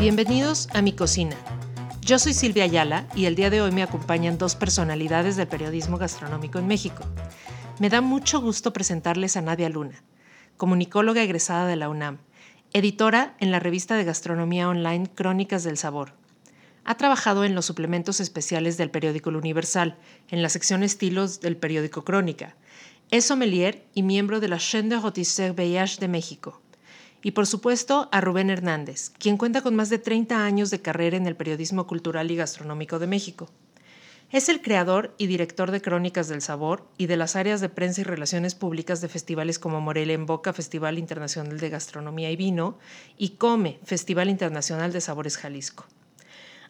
Bienvenidos a mi cocina. Yo soy Silvia Ayala y el día de hoy me acompañan dos personalidades del periodismo gastronómico en México. Me da mucho gusto presentarles a Nadia Luna, comunicóloga egresada de la UNAM, editora en la revista de gastronomía online Crónicas del Sabor. Ha trabajado en los suplementos especiales del periódico El Universal, en la sección estilos del periódico Crónica. Es sommelier y miembro de la Chaîne de Rôtisseurs Beillage de México y por supuesto a Rubén Hernández, quien cuenta con más de 30 años de carrera en el periodismo cultural y gastronómico de México. Es el creador y director de Crónicas del Sabor y de las áreas de prensa y relaciones públicas de festivales como Morelia en Boca, Festival Internacional de Gastronomía y Vino, y Come, Festival Internacional de Sabores Jalisco.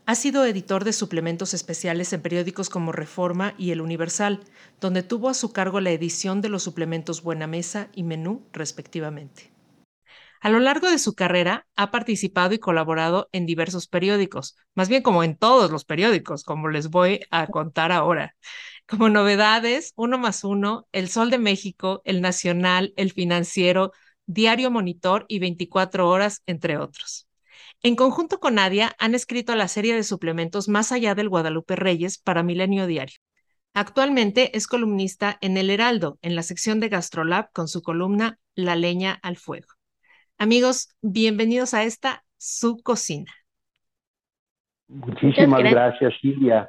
Ha sido editor de suplementos especiales en periódicos como Reforma y El Universal, donde tuvo a su cargo la edición de los suplementos Buena Mesa y Menú, respectivamente. A lo largo de su carrera ha participado y colaborado en diversos periódicos, más bien como en todos los periódicos, como les voy a contar ahora. Como novedades, Uno más Uno, El Sol de México, El Nacional, El Financiero, Diario Monitor y 24 Horas, entre otros. En conjunto con Nadia, han escrito la serie de suplementos Más allá del Guadalupe Reyes para Milenio Diario. Actualmente es columnista en El Heraldo, en la sección de Gastrolab, con su columna La leña al fuego. Amigos, bienvenidos a esta su cocina. Muchísimas gracias, Silvia.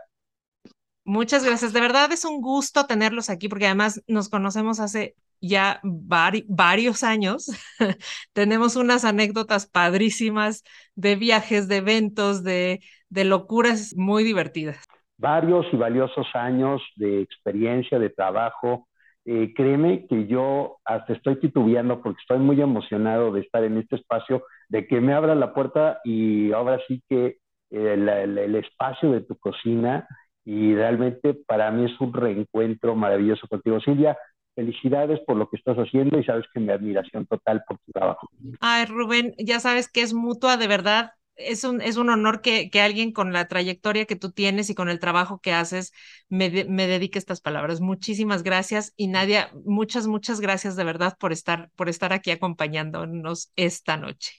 Muchas gracias. De verdad es un gusto tenerlos aquí porque además nos conocemos hace ya varios años. Tenemos unas anécdotas padrísimas de viajes, de eventos, de, de locuras muy divertidas. Varios y valiosos años de experiencia, de trabajo, eh, créeme que yo hasta estoy titubeando porque estoy muy emocionado de estar en este espacio, de que me abra la puerta y ahora sí que eh, el, espacio de tu cocina y realmente para mí es un reencuentro maravilloso contigo. Silvia, felicidades por lo que estás haciendo y sabes que mi admiración total por tu trabajo. Ay, Rubén, ya sabes que es mutua, de verdad es un, es un honor que, que, alguien con la trayectoria que tú tienes y con el trabajo que haces me, me, dedique estas palabras. Muchísimas gracias y Nadia, muchas, muchas gracias de verdad por estar, por estar aquí acompañándonos esta noche.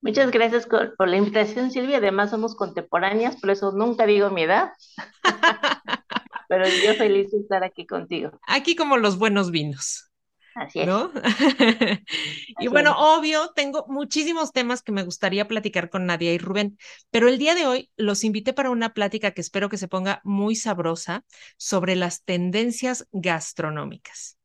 Muchas gracias por la invitación, Silvia. Además, somos contemporáneas, por eso nunca digo mi edad. Pero yo feliz de estar aquí contigo. Aquí como los buenos vinos. Así es. ¿No? y bueno, obvio, tengo muchísimos temas que me gustaría platicar con Nadia y Rubén, pero el día de hoy los invité para una plática que espero que se ponga muy sabrosa sobre las tendencias gastronómicas.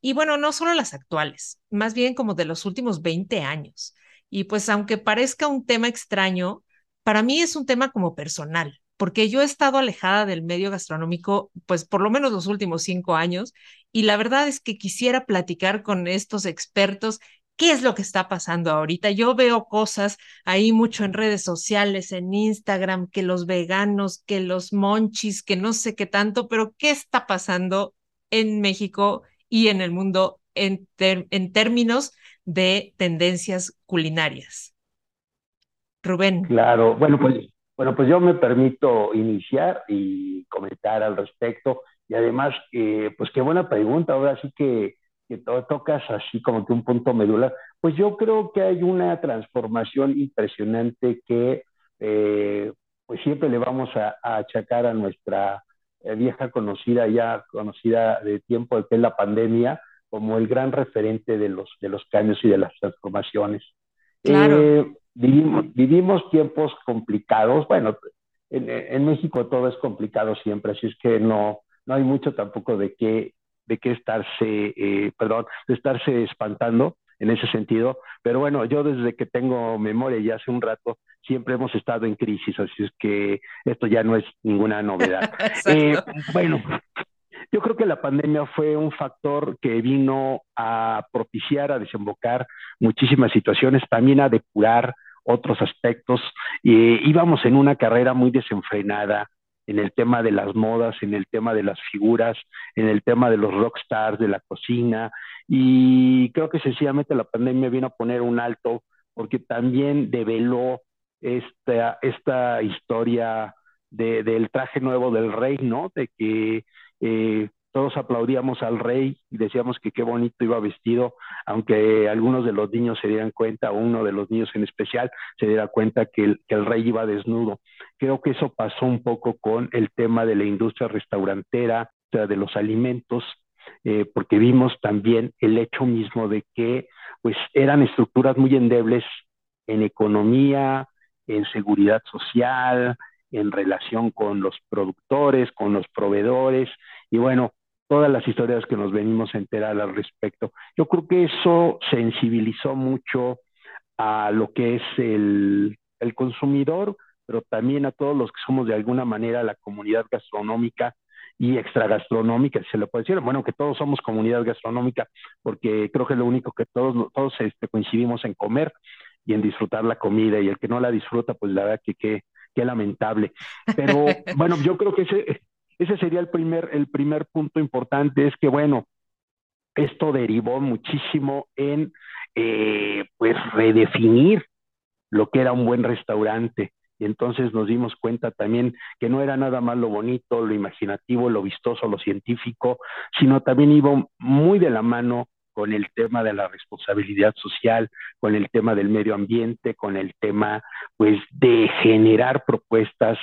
Y bueno, no solo las actuales, más bien como de los últimos 20 años. Y pues aunque parezca un tema extraño, para mí es un tema como personal porque yo he estado alejada del medio gastronómico, pues por lo menos los últimos cinco años, y la verdad es que quisiera platicar con estos expertos qué es lo que está pasando ahorita. Yo veo cosas ahí mucho en redes sociales, en Instagram, que los veganos, que los monchis, que no sé qué tanto, pero ¿qué está pasando en México y en el mundo en, en términos de tendencias culinarias? Rubén. Claro, bueno, pues bueno, pues yo me permito iniciar y comentar al respecto. Y además, eh, pues qué buena pregunta. Ahora sí que, que tocas así como que un punto medular. Pues yo creo que hay una transformación impresionante que eh, pues siempre le vamos a, achacar a nuestra eh, vieja conocida, ya conocida de tiempo, que es la pandemia, como el gran referente de los, de los cambios y de las transformaciones. Claro vivimos, vivimos tiempos complicados. Bueno, en, México todo es complicado siempre, así es que no, no hay mucho tampoco de qué, de qué estarse, eh, perdón, de estarse espantando en ese sentido. Pero bueno, yo desde que tengo memoria ya hace un rato, siempre hemos estado en crisis, así es que esto ya no es ninguna novedad. eh, bueno, yo creo que la pandemia fue un factor que vino a propiciar, a desembocar muchísimas situaciones, también a depurar otros aspectos. y íbamos en una carrera muy desenfrenada en el tema de las modas, en el tema de las figuras, en el tema de los rockstars, de la cocina, y creo que sencillamente la pandemia vino a poner un alto porque también develó esta, esta historia de, del traje nuevo del rey, ¿no? De que eh, todos aplaudíamos al rey y decíamos que qué bonito iba vestido, aunque algunos de los niños se dieran cuenta, uno de los niños en especial se diera cuenta que el, rey iba desnudo. Creo que eso pasó un poco con el tema de la industria restaurantera, de los alimentos, eh, porque vimos también el hecho mismo de que pues eran estructuras muy endebles en economía, en seguridad social, en relación con los productores, con los proveedores, y bueno, todas las historias que nos venimos a enterar al respecto. Yo creo que eso sensibilizó mucho a lo que es el, el consumidor, pero también a todos los que somos de alguna manera la comunidad gastronómica y extragastronómica, si se le puede decir. Bueno, que todos somos comunidad gastronómica, porque creo que es lo único que todos, todos este, coincidimos en comer y en disfrutar la comida, y el que no la disfruta, pues la verdad que qué lamentable. Pero bueno, yo creo que ese, ese sería el primer, el primer punto importante, es que bueno, esto derivó muchísimo en eh, pues redefinir lo que era un buen restaurante. Y entonces nos dimos cuenta también que no era nada más lo bonito, lo imaginativo, lo vistoso, lo científico, sino también iba muy de la mano con el tema de la responsabilidad social, con el tema del medio ambiente, con el tema pues de generar propuestas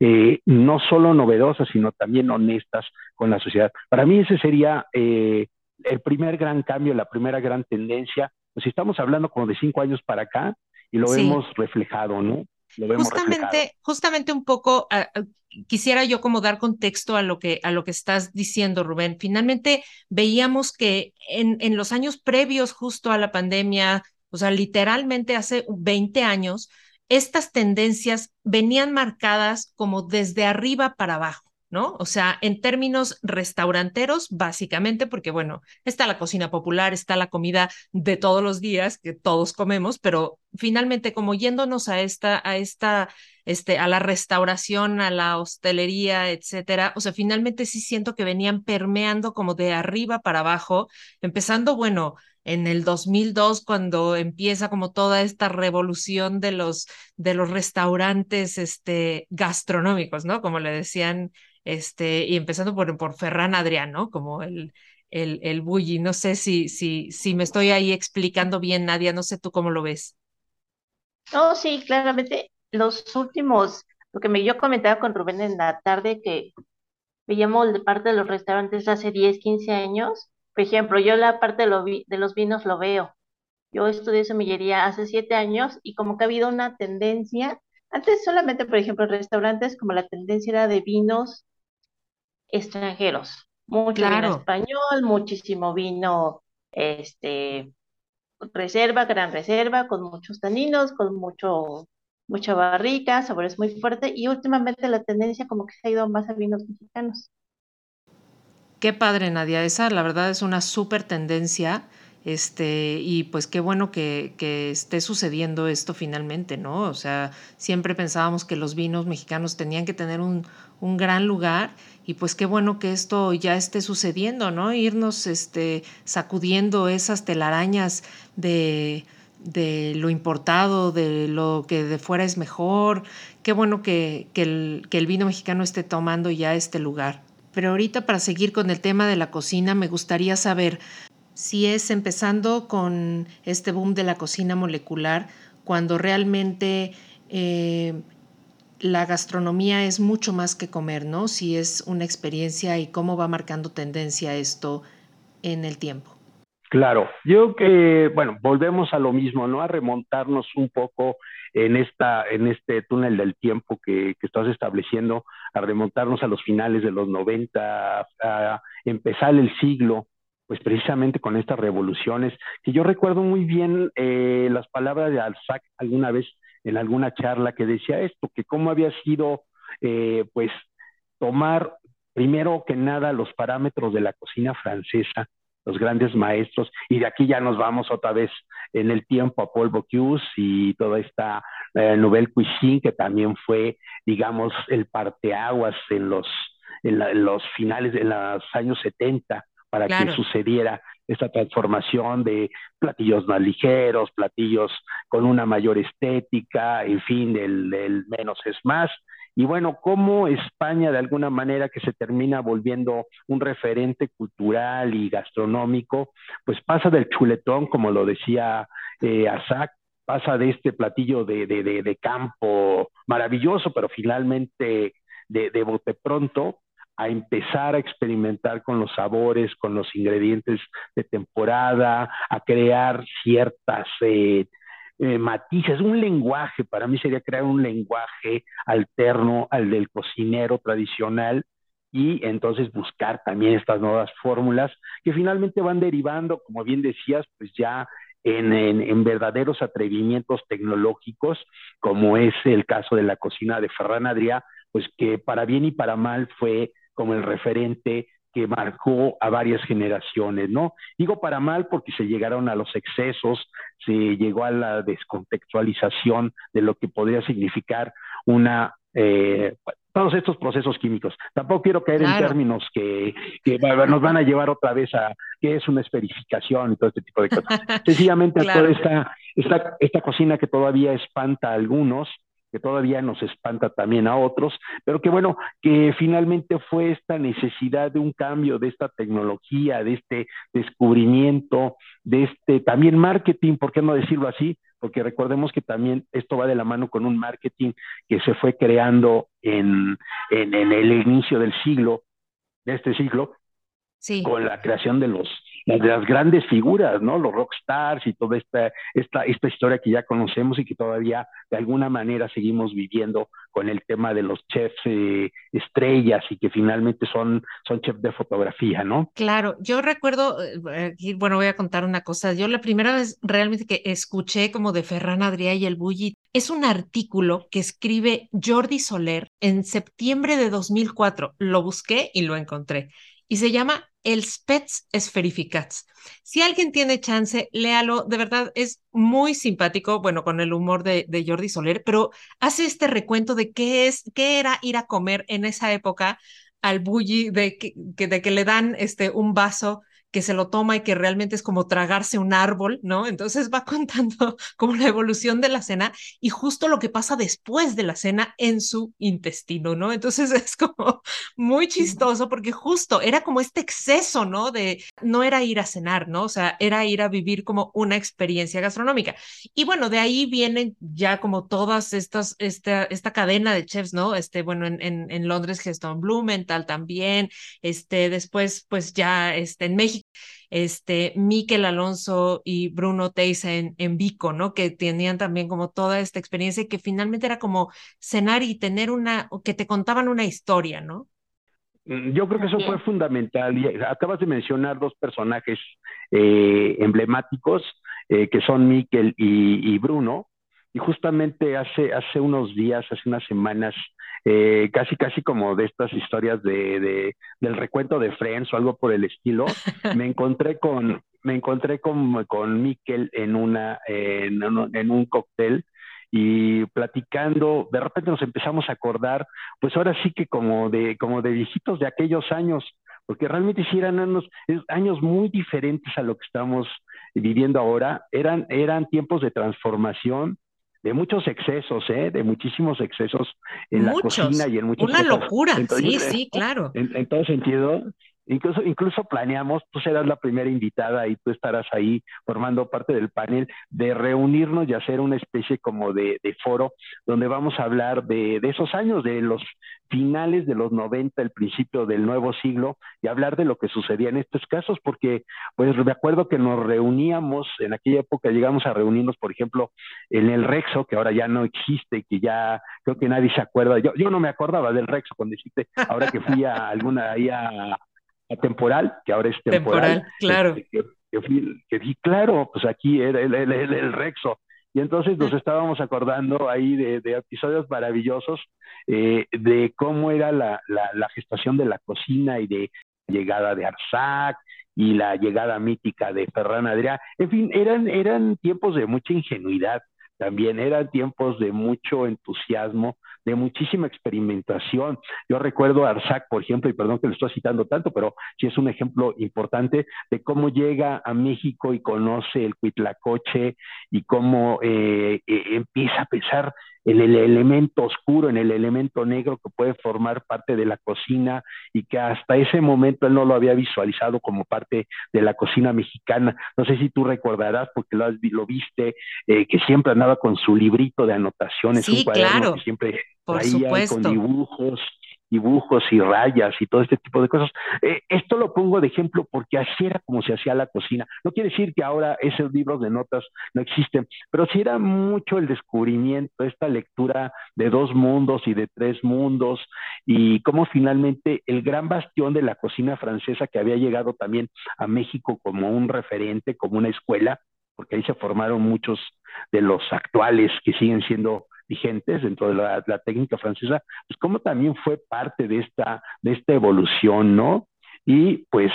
eh, no solo novedosas, sino también honestas con la sociedad. Para mí ese sería eh, el primer gran cambio, la primera gran tendencia. Pues estamos hablando como de cinco años para acá y lo hemos reflejado, ¿no? Justamente, justamente un poco ah, ah, quisiera yo como dar contexto a lo que a lo que estás diciendo, Rubén. Finalmente veíamos que en, en los años previos justo a la pandemia, o sea, literalmente hace 20 años, estas tendencias venían marcadas como desde arriba para abajo. O sea, en términos restauranteros, básicamente, porque bueno, está la cocina popular, está la comida de todos los días que todos comemos, pero finalmente como yéndonos a esta, a esta, este, a la restauración, a la hostelería, etcétera, o sea, finalmente sí siento que venían permeando como de arriba para abajo, empezando, bueno, en el 2002 cuando empieza como toda esta revolución de los de los restaurantes este gastronómicos, ¿no? Como le decían este, y empezando por, por Ferran Adrián, ¿no? Como el, el, el bully. No sé si, si, si me estoy ahí explicando bien, Nadia, no sé tú cómo lo ves. No, sí, claramente los últimos, lo que me, yo comentaba con Rubén en la tarde, que veíamos de parte de los restaurantes hace 10, 15 años. Por ejemplo, yo la parte de, los vinos lo veo. Yo estudié semillería hace 7 años y como que ha habido una tendencia, antes solamente, por ejemplo, restaurantes, como la tendencia era de vinos extranjeros. Mucho vino español, muchísimo vino, este, reserva, gran reserva, con muchos taninos, con mucho, mucha barrica, sabores muy fuertes, y últimamente la tendencia como que se ha ido más a vinos mexicanos. Qué padre, Nadia. Esa, la verdad, es una súper tendencia. Este, y pues qué bueno que, que, esté sucediendo esto finalmente, ¿no? O sea, siempre pensábamos que los vinos mexicanos tenían que tener un, un gran lugar y pues qué bueno que esto ya esté sucediendo, ¿no? Irnos este, sacudiendo esas telarañas de, de lo importado, de lo que de fuera es mejor. Qué bueno que, que, el, que el vino mexicano esté tomando ya este lugar. Pero ahorita para seguir con el tema de la cocina, me gustaría saber si es empezando con este boom de la cocina molecular, cuando realmente eh, la gastronomía es mucho más que comer, ¿no? Si es una experiencia y cómo va marcando tendencia esto en el tiempo. Claro, yo que, bueno, volvemos a lo mismo, ¿no? A remontarnos un poco en, esta, en este túnel del tiempo que, que estás estableciendo, a remontarnos a los finales de los 90, a empezar el siglo, pues precisamente con estas revoluciones, que yo recuerdo muy bien eh, las palabras de Alzac alguna vez en alguna charla que decía esto, que cómo había sido, eh, pues, tomar primero que nada los parámetros de la cocina francesa, los grandes maestros, y de aquí ya nos vamos otra vez en el tiempo a Paul Bocuse y toda esta eh, Nouvelle Cuisine, que también fue, digamos, el parteaguas en los, en, los finales de los años 70 para que sucediera esta transformación de platillos más ligeros, platillos con una mayor estética, en fin, el, menos es más. Y bueno, cómo España de alguna manera que se termina volviendo un referente cultural y gastronómico, pues pasa del chuletón, como lo decía eh, pasa de este platillo de, de, de, campo maravilloso, pero finalmente de, de bote pronto, a empezar a experimentar con los sabores, con los ingredientes de temporada, a crear ciertas eh, eh, matices, un lenguaje, para mí sería crear un lenguaje alterno al del cocinero tradicional y entonces buscar también estas nuevas fórmulas que finalmente van derivando, como bien decías, pues ya en, en, verdaderos atrevimientos tecnológicos, como es el caso de la cocina de Ferran Adrià, pues que para bien y para mal fue como el referente que marcó a varias generaciones, ¿no? Digo para mal porque se llegaron a los excesos, se llegó a la descontextualización de lo que podría significar una eh, todos estos procesos químicos. Tampoco quiero caer en términos que, nos van a llevar otra vez a qué es una esferificación y todo este tipo de cosas. Sencillamente toda esta, esta, esta cocina que todavía espanta a algunos, que todavía nos espanta también a otros, pero que bueno, que finalmente fue esta necesidad de un cambio, de esta tecnología, de este descubrimiento, de este también marketing, ¿por qué no decirlo así? Porque recordemos que también esto va de la mano con un marketing que se fue creando en, en, en el inicio del siglo, de este siglo, sí. con la creación de los de las grandes figuras, ¿no? Los rockstars y toda esta, esta, esta historia que ya conocemos y que todavía de alguna manera seguimos viviendo con el tema de los chefs eh, estrellas y que finalmente son, son chefs de fotografía, ¿no? Claro, yo recuerdo, eh, bueno, voy a contar una cosa. Yo la primera vez realmente que escuché como de Ferran Adrià y el Bulli es un artículo que escribe Jordi Soler en septiembre de 2004. Lo busqué y lo encontré y se llama El Spets Esferificats. Si alguien tiene chance, léalo, de verdad es muy simpático, bueno, con el humor de, Jordi Soler, pero hace este recuento de qué es, qué era ir a comer en esa época al bully, de que, de que le dan este, un vaso que se lo toma y que realmente es como tragarse un árbol, ¿no? Entonces va contando como la evolución de la cena y justo lo que pasa después de la cena en su intestino, ¿no? Entonces es como muy chistoso porque justo era como este exceso, ¿no? De no era ir a cenar, ¿no? O sea, era ir a vivir como una experiencia gastronómica. Y bueno, de ahí vienen ya como todas estas, esta, esta cadena de chefs, ¿no? Este, bueno, en, en, en Londres, Geston Blumenthal también, este, después, pues ya, este, en México este, Miquel Alonso y Bruno Teisa en, en Vico, ¿no? Que tenían también como toda esta experiencia y que finalmente era como cenar y tener una, que te contaban una historia, ¿no? Mm, yo creo que eso fue fundamental. Y acabas de mencionar dos personajes eh, emblemáticos, eh, que son Miquel y, y, Bruno. Y justamente hace, hace unos días, hace unas semanas, eh, casi casi como de estas historias de, de, del recuento de Friends o algo por el estilo, me encontré con me encontré con, con Miquel en una en, en un cóctel y platicando, de repente nos empezamos a acordar, pues ahora sí que como de, como de viejitos de aquellos años, porque realmente sí eran años, años muy diferentes a lo que estamos viviendo ahora, eran, eran tiempos de transformación, de muchos excesos, ¿eh? de muchísimos excesos en la cocina y en muchos Una locura, sí, sí, claro. En, en, todo sentido, Incluso, incluso planeamos, tú serás la primera invitada y tú estarás ahí formando parte del panel de reunirnos y hacer una especie como de, foro donde vamos a hablar de, esos años, de los finales de los 90, el principio del nuevo siglo y hablar de lo que sucedía en estos casos, porque pues me acuerdo que nos reuníamos, en aquella época llegamos a reunirnos, por ejemplo, en el Rexo, que ahora ya no existe, que ya creo que nadie se acuerda, yo, yo no me acordaba del Rexo cuando existe, ahora que fui a alguna ahí a temporal, que ahora es temporal. temporal claro. Este, que, que, claro, pues aquí era el, el, el, Rexo. Y entonces nos estábamos acordando ahí de, de episodios maravillosos eh, de cómo era la, la, la, gestación de la cocina y de llegada de Arzac y la llegada mítica de Ferran Adrià. En fin, eran, eran tiempos de mucha ingenuidad también, eran tiempos de mucho entusiasmo, de muchísima experimentación. Yo recuerdo a Arzac, por ejemplo, y perdón que lo estoy citando tanto, pero sí es un ejemplo importante de cómo llega a México y conoce el Cuitlacoche y cómo eh, eh, empieza a pensar en el elemento oscuro, en el elemento negro que puede formar parte de la cocina y que hasta ese momento él no lo había visualizado como parte de la cocina mexicana. No sé si tú recordarás, porque lo, lo viste, eh, que siempre andaba con su librito de anotaciones, un cuaderno que siempre por traía con dibujos dibujos y rayas y todo este tipo de cosas. Eh, esto lo pongo de ejemplo porque así era como se hacía la cocina. No quiere decir que ahora esos libros de notas no existen, pero sí era mucho el descubrimiento, esta lectura de dos mundos y de tres mundos y cómo finalmente el gran bastión de la cocina francesa que había llegado también a México como un referente, como una escuela, porque ahí se formaron muchos de los actuales que siguen siendo vigentes dentro de la, técnica francesa, pues como también fue parte de esta, de esta evolución, ¿no? Y pues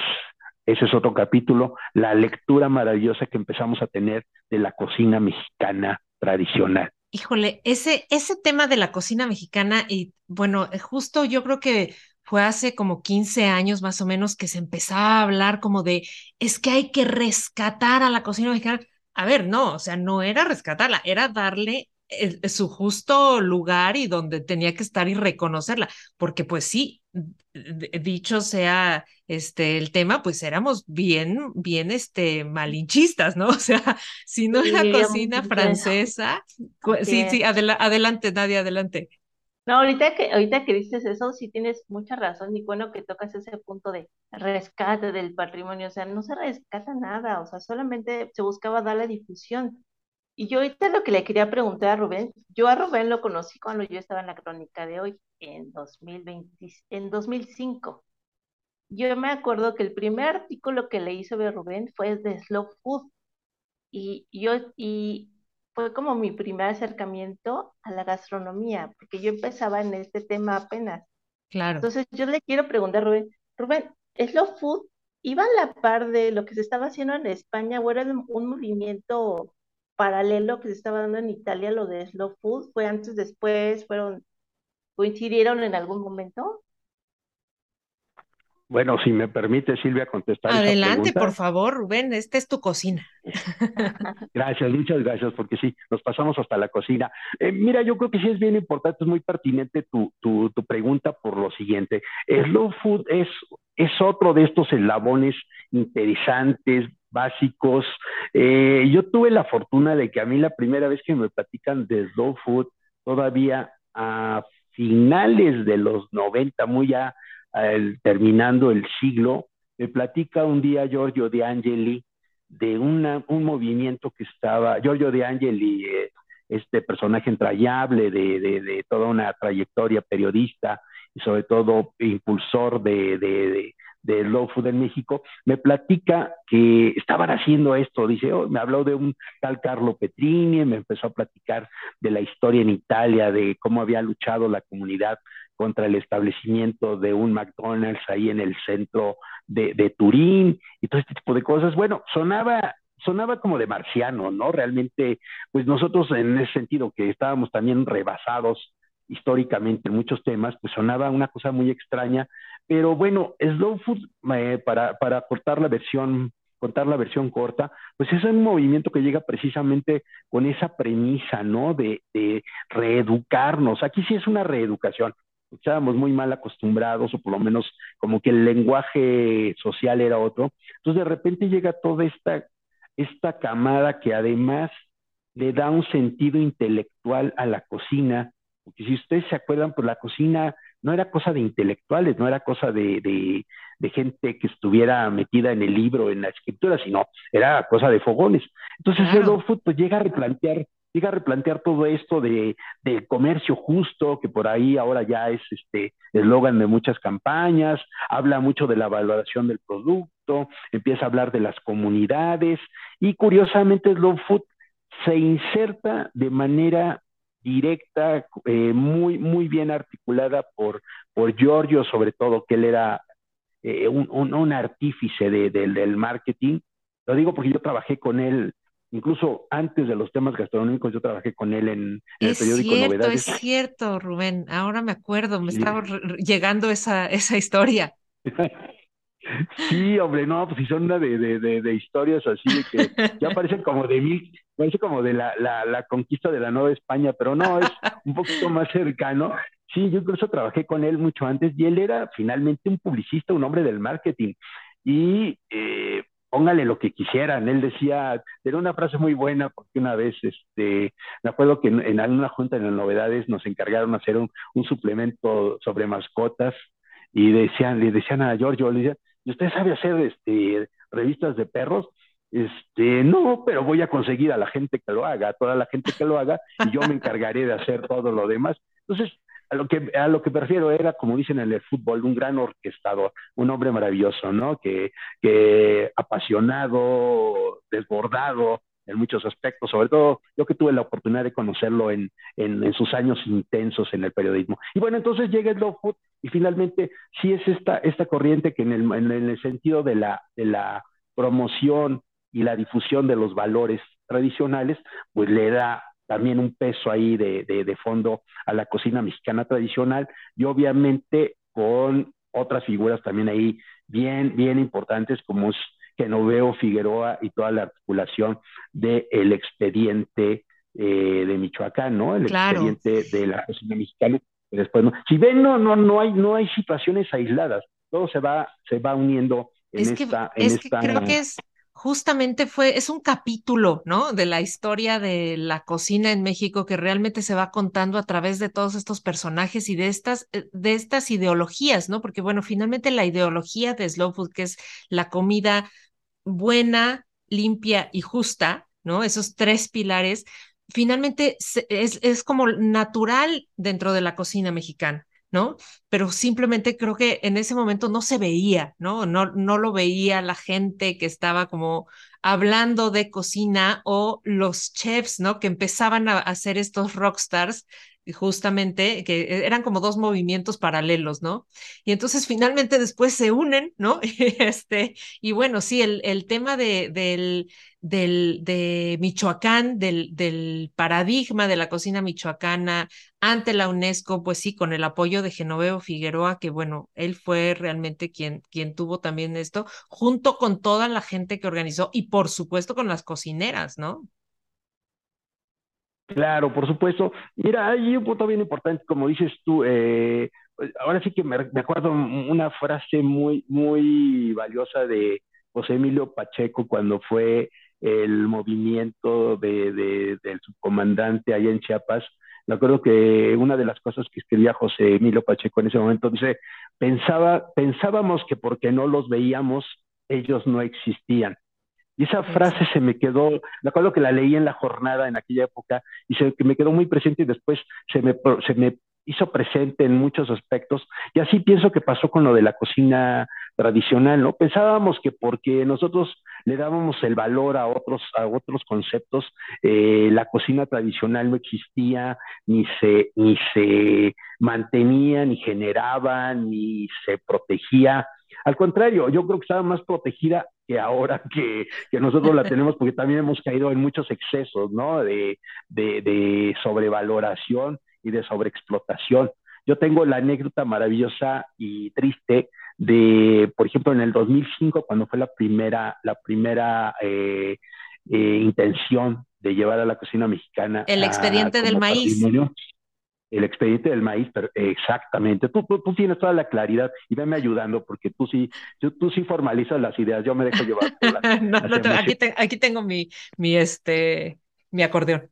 ese es otro capítulo, la lectura maravillosa que empezamos a tener de la cocina mexicana tradicional. Híjole, ese, ese tema de la cocina mexicana, y bueno, justo yo creo que fue hace como 15 años más o menos que se empezaba a hablar como de, es que hay que rescatar a la cocina mexicana. A ver, no, o sea, no era rescatarla, era darle su justo lugar y donde tenía que estar y reconocerla, porque pues sí, dicho sea este el tema, pues éramos bien, bien este malinchistas, ¿no? O sea, si no era cocina francesa, sí, sí, adelante, nadie adelante. No, ahorita que, ahorita que dices eso, sí tienes mucha razón, y bueno que tocas ese punto de rescate del patrimonio, o sea, no se rescata nada, o sea, solamente se buscaba darle difusión. Y yo ahorita lo que le quería preguntar a Rubén, yo a Rubén lo conocí cuando yo estaba en la crónica de hoy, en 2020, en 2005. Yo me acuerdo que el primer artículo que le hizo de Rubén fue de Slow Food. Y, yo, y fue como mi primer acercamiento a la gastronomía, porque yo empezaba en este tema apenas. Claro. Entonces yo le quiero preguntar a Rubén, Rubén, ¿Slow Food iba a la par de lo que se estaba haciendo en España o era un movimiento paralelo que se estaba dando en Italia, lo de slow food, fue antes, después, fueron, coincidieron en algún momento. Bueno, si me permite, Silvia, contestar. Adelante, por favor, Rubén, esta es tu cocina. gracias, muchas gracias, porque sí, nos pasamos hasta la cocina. Eh, mira, yo creo que sí es bien importante, es muy pertinente tu, tu, tu pregunta por lo siguiente. Slow food es, es otro de estos eslabones interesantes, básicos. Eh, yo tuve la fortuna de que a mí la primera vez que me platican de slow food, todavía a finales de los 90, muy ya terminando el siglo, me platica un día Giorgio de Angeli de una, un movimiento que estaba, Giorgio de Angeli, eh, este personaje entrañable de, de, toda una trayectoria periodista y sobre todo impulsor de, de, de Low Food en México, me platica que estaban haciendo esto. Dice, oh, me habló de un tal Carlo Petrini, me empezó a platicar de la historia en Italia, de cómo había luchado la comunidad contra el establecimiento de un McDonald's ahí en el centro de, de Turín y todo este tipo de cosas. Bueno, sonaba sonaba como de marciano, ¿no? Realmente, pues nosotros en ese sentido que estábamos también rebasados históricamente en muchos temas, pues sonaba una cosa muy extraña, pero bueno, Slow Food, eh, para, para cortar la versión contar la versión corta, pues es un movimiento que llega precisamente con esa premisa, ¿no? De, de reeducarnos. Aquí sí es una reeducación. Estábamos muy mal acostumbrados, o por lo menos como que el lenguaje social era otro. Entonces de repente llega toda esta, esta camada que además le da un sentido intelectual a la cocina, porque si ustedes se acuerdan, pues la cocina no era cosa de intelectuales, no era cosa de, de, gente que estuviera metida en el libro, en la escritura, sino era cosa de fogones. Entonces el Food pues, llega a replantear llega a replantear todo esto de, del comercio justo, que por ahí ahora ya es este eslogan de muchas campañas, habla mucho de la valoración del producto, empieza a hablar de las comunidades y curiosamente Slow Food se inserta de manera directa, eh, muy, muy bien articulada por, por Giorgio, sobre todo, que él era eh, un, un, artífice de, del marketing. Lo digo porque yo trabajé con él incluso antes de los temas gastronómicos, yo trabajé con él en, el periódico cierto, Novedades. Es cierto, Rubén, ahora me acuerdo, me estaba llegando esa, esa historia. Sí, hombre, no, pues si son una de, de, de, historias así de que ya parecen como de mil, parece como de la, la, la, conquista de la Nueva España, pero no, es un poquito más cercano. Sí, yo incluso trabajé con él mucho antes y él era finalmente un publicista, un hombre del marketing. Y eh, póngale lo que quisieran. Él decía, era una frase muy buena porque una vez, este, me acuerdo que en, alguna junta de las novedades nos encargaron hacer un, un suplemento sobre mascotas y decían, le decían a Giorgio, le decían, ¿y usted sabe hacer este, revistas de perros? Este, no, pero voy a conseguir a la gente que lo haga, a toda la gente que lo haga, y yo me encargaré de hacer todo lo demás. Entonces, a lo que, a lo que prefiero era, como dicen en el fútbol, un gran orquestador, un hombre maravilloso, ¿no? Que, que apasionado, desbordado, en muchos aspectos, sobre todo yo que tuve la oportunidad de conocerlo en, en, sus años intensos en el periodismo. Y bueno, entonces llega el low food y finalmente sí es esta, esta corriente que en el, en el sentido de la, de la promoción y la difusión de los valores tradicionales, pues le da también un peso ahí de, de, de fondo a la cocina mexicana tradicional y obviamente con otras figuras también ahí bien, bien importantes como es que no veo Figueroa y toda la articulación del el expediente eh, de Michoacán, ¿no? El claro. expediente de la cocina mexicana. Después, ¿no? Si ven, no, no, no hay, no hay situaciones aisladas. Todo se va, se va uniendo en es esta, que, en es esta. Que creo que es justamente fue, es un capítulo, ¿no? De la historia de la cocina en México que realmente se va contando a través de todos estos personajes y de estas, eh, de estas ideologías, ¿no? Porque bueno, finalmente la ideología de Slow Food, que es la comida buena, limpia y justa, ¿no? Esos tres pilares, finalmente es, es como natural dentro de la cocina mexicana. ¿no? Pero simplemente creo que en ese momento no se veía, ¿no? No, no lo veía la gente que estaba como hablando de cocina o los chefs, ¿no? Que empezaban a hacer estos rockstars justamente, que eran como dos movimientos paralelos, ¿no? Y entonces finalmente después se unen, ¿no? este, y bueno, sí, el, el tema de, del, del, de Michoacán, del, del paradigma de la cocina michoacana ante la UNESCO, pues sí, con el apoyo de Genoveo Figueroa, que bueno, él fue realmente quien, quien tuvo también esto, junto con toda la gente que organizó y por supuesto con las cocineras, ¿no? Claro, por supuesto. Mira, hay un punto bien importante, como dices tú, eh, ahora sí que me, me, acuerdo una frase muy, muy valiosa de José Emilio Pacheco cuando fue el movimiento de, de, del subcomandante allá en Chiapas. Me acuerdo que una de las cosas que escribía José Emilio Pacheco en ese momento dice, pensaba, pensábamos que porque no los veíamos, ellos no existían. Y esa frase se me quedó, me acuerdo que la leí en la jornada en aquella época y se me quedó muy presente y después se me, se me hizo presente en muchos aspectos. Y así pienso que pasó con lo de la cocina tradicional, ¿no? Pensábamos que porque nosotros le dábamos el valor a otros, a otros conceptos, eh, la cocina tradicional no existía, ni se, ni se mantenía, ni generaba, ni se protegía. Al contrario, yo creo que estaba más protegida que ahora que, que nosotros la tenemos, porque también hemos caído en muchos excesos, ¿no? De, de, de sobrevaloración y de sobreexplotación. Yo tengo la anécdota maravillosa y triste de, por ejemplo, en el 2005, cuando fue la primera, la primera eh, eh, intención de llevar a la cocina mexicana. El expediente a, del maíz. El expediente del maíz, pero exactamente. Tú, tú, tú, tienes toda la claridad y venme ayudando porque tú sí, tú, tú sí formalizas las ideas. Yo me dejo llevar. Por las, no, no, aquí, te, aquí tengo mi, mi, este, mi acordeón.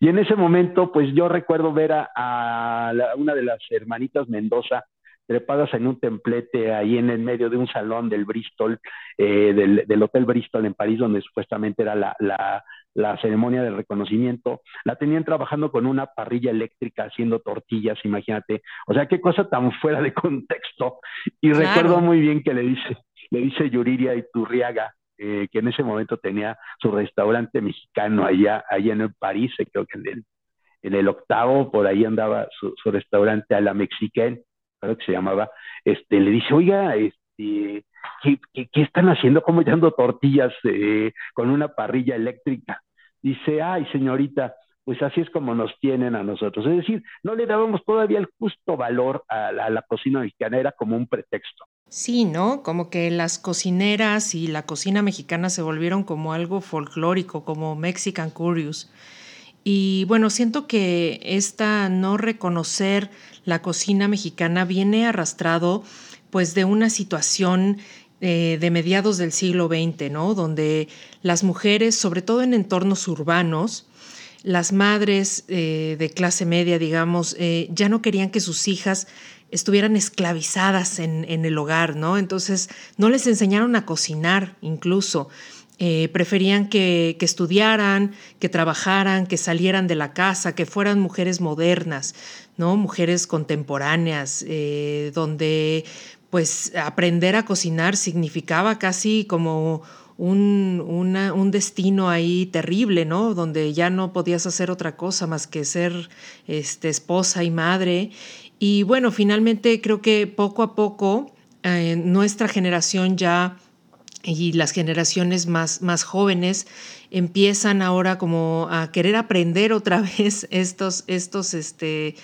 Y en ese momento, pues yo recuerdo ver a, a la, una de las hermanitas Mendoza trepadas en un templete ahí en el medio de un salón del Bristol, eh, del, del, Hotel Bristol en París, donde supuestamente era la, la, la, ceremonia de reconocimiento. La tenían trabajando con una parrilla eléctrica haciendo tortillas, imagínate. O sea, qué cosa tan fuera de contexto. Y claro. recuerdo muy bien que le dice, le dice Yuriria Iturriaga, eh, que en ese momento tenía su restaurante mexicano allá, allá en París, creo que en el, en el octavo, por ahí andaba su, su restaurante a la Mexican, creo que se llamaba, este, le dice, oiga, este, ¿qué, están haciendo? ¿Cómo echando tortillas eh, con una parrilla eléctrica? Dice, ay, señorita, pues así es como nos tienen a nosotros. Es decir, no le dábamos todavía el justo valor a la, cocina mexicana, era como un pretexto. Sí, ¿no? Como que las cocineras y la cocina mexicana se volvieron como algo folclórico, como Mexican Curious. Y bueno, siento que esta no reconocer la cocina mexicana viene arrastrado pues de una situación eh, de mediados del siglo XX, ¿no? Donde las mujeres, sobre todo en entornos urbanos, las madres eh, de clase media, digamos, eh, ya no querían que sus hijas estuvieran esclavizadas en, el hogar, ¿no? Entonces no les enseñaron a cocinar incluso. Preferían que, estudiaran, que trabajaran, que salieran de la casa, que fueran mujeres modernas, ¿no? Mujeres contemporáneas, donde pues aprender a cocinar significaba casi como un, destino ahí terrible, ¿no? Donde ya no podías hacer otra cosa más que ser este, esposa y madre. Y bueno, finalmente creo que poco a poco eh, nuestra generación ya y las generaciones más, más jóvenes empiezan ahora como a querer aprender otra vez estos, estos, este,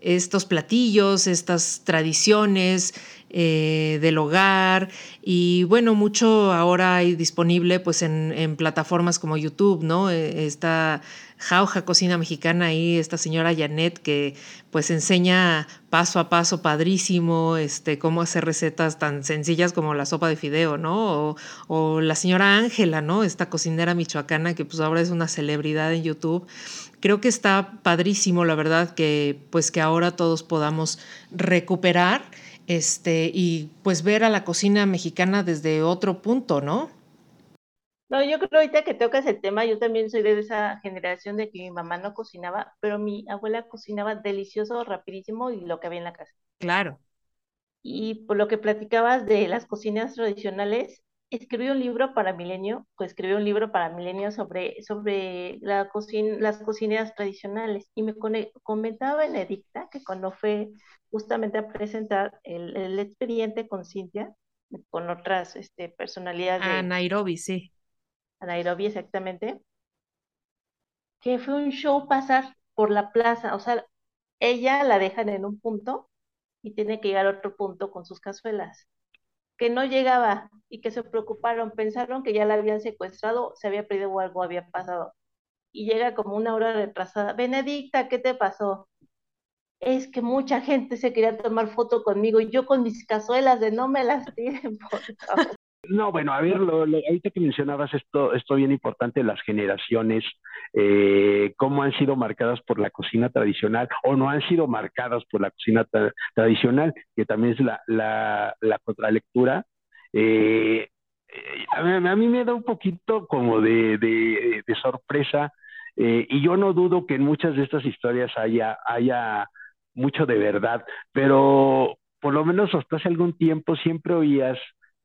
estos platillos, estas tradiciones, eh, del hogar y bueno, mucho ahora hay disponible pues en, plataformas como YouTube, ¿no? Eh, esta Jauja Cocina Mexicana ahí, esta señora Janet que pues enseña paso a paso padrísimo este, cómo hacer recetas tan sencillas como la sopa de fideo, ¿no? O, la señora Ángela, ¿no? Esta cocinera michoacana que pues ahora es una celebridad en YouTube. Creo que está padrísimo, la verdad, que pues que ahora todos podamos recuperar este, y pues ver a la cocina mexicana desde otro punto, ¿no? No, yo creo ahorita que tocas el tema, yo también soy de esa generación de que mi mamá no cocinaba, pero mi abuela cocinaba delicioso, rapidísimo y lo que había en la casa. Claro. Y por lo que platicabas de las cocinas tradicionales, escribí un libro para Milenio, pues escribí un libro para Milenio sobre, sobre la cocina, las cocineras tradicionales. Y me comentaba Benedicta que cuando fue justamente a presentar el, el expediente con Cintia, con otras este, personalidades. A Nairobi, sí. A Nairobi, exactamente. Que fue un show pasar por la plaza. O sea, ella la dejan en un punto y tiene que llegar a otro punto con sus cazuelas que no llegaba y que se preocuparon, pensaron que ya la habían secuestrado, se había perdido o algo había pasado. Y llega como una hora retrasada. Benedicta, ¿qué te pasó? Es que mucha gente se quería tomar foto conmigo y yo con mis cazuelas de no me las tiren, por favor. No, bueno, a ver, lo, ahorita que mencionabas esto, esto bien importante, las generaciones, eh, cómo han sido marcadas por la cocina tradicional o no han sido marcadas por la cocina tradicional, que también es la, la, contralectura. Eh, eh, a, mí, me da un poquito como de, de, sorpresa y yo no dudo que en muchas de estas historias haya, haya mucho de verdad, pero por lo menos hasta hace algún tiempo siempre oías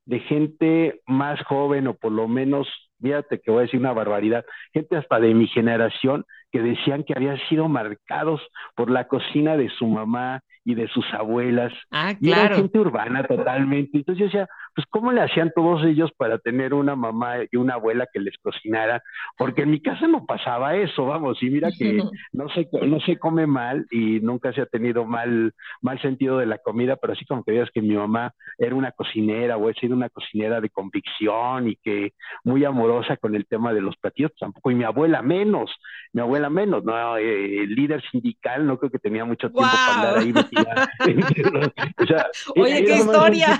de gente más joven o por lo menos, fíjate que voy a decir una barbaridad, gente hasta de mi generación que decían que habían sido marcados por la cocina de su mamá y de sus abuelas. Ah, claro. era gente urbana totalmente. Entonces yo decía, pues ¿cómo le hacían todos ellos para tener una mamá y una abuela que les cocinara? Porque en mi casa no pasaba eso, vamos, y mira que no se, no se come mal y nunca se ha tenido mal, mal sentido de la comida, pero así como que veas que mi mamá era una cocinera o he sido una cocinera de convicción y que muy amorosa con el tema de los platillos, tampoco, y mi abuela menos, mi abuela menos, ¿no? Eh, líder sindical, no creo que tenía mucho tiempo para andar ahí metida. Oye, qué historia.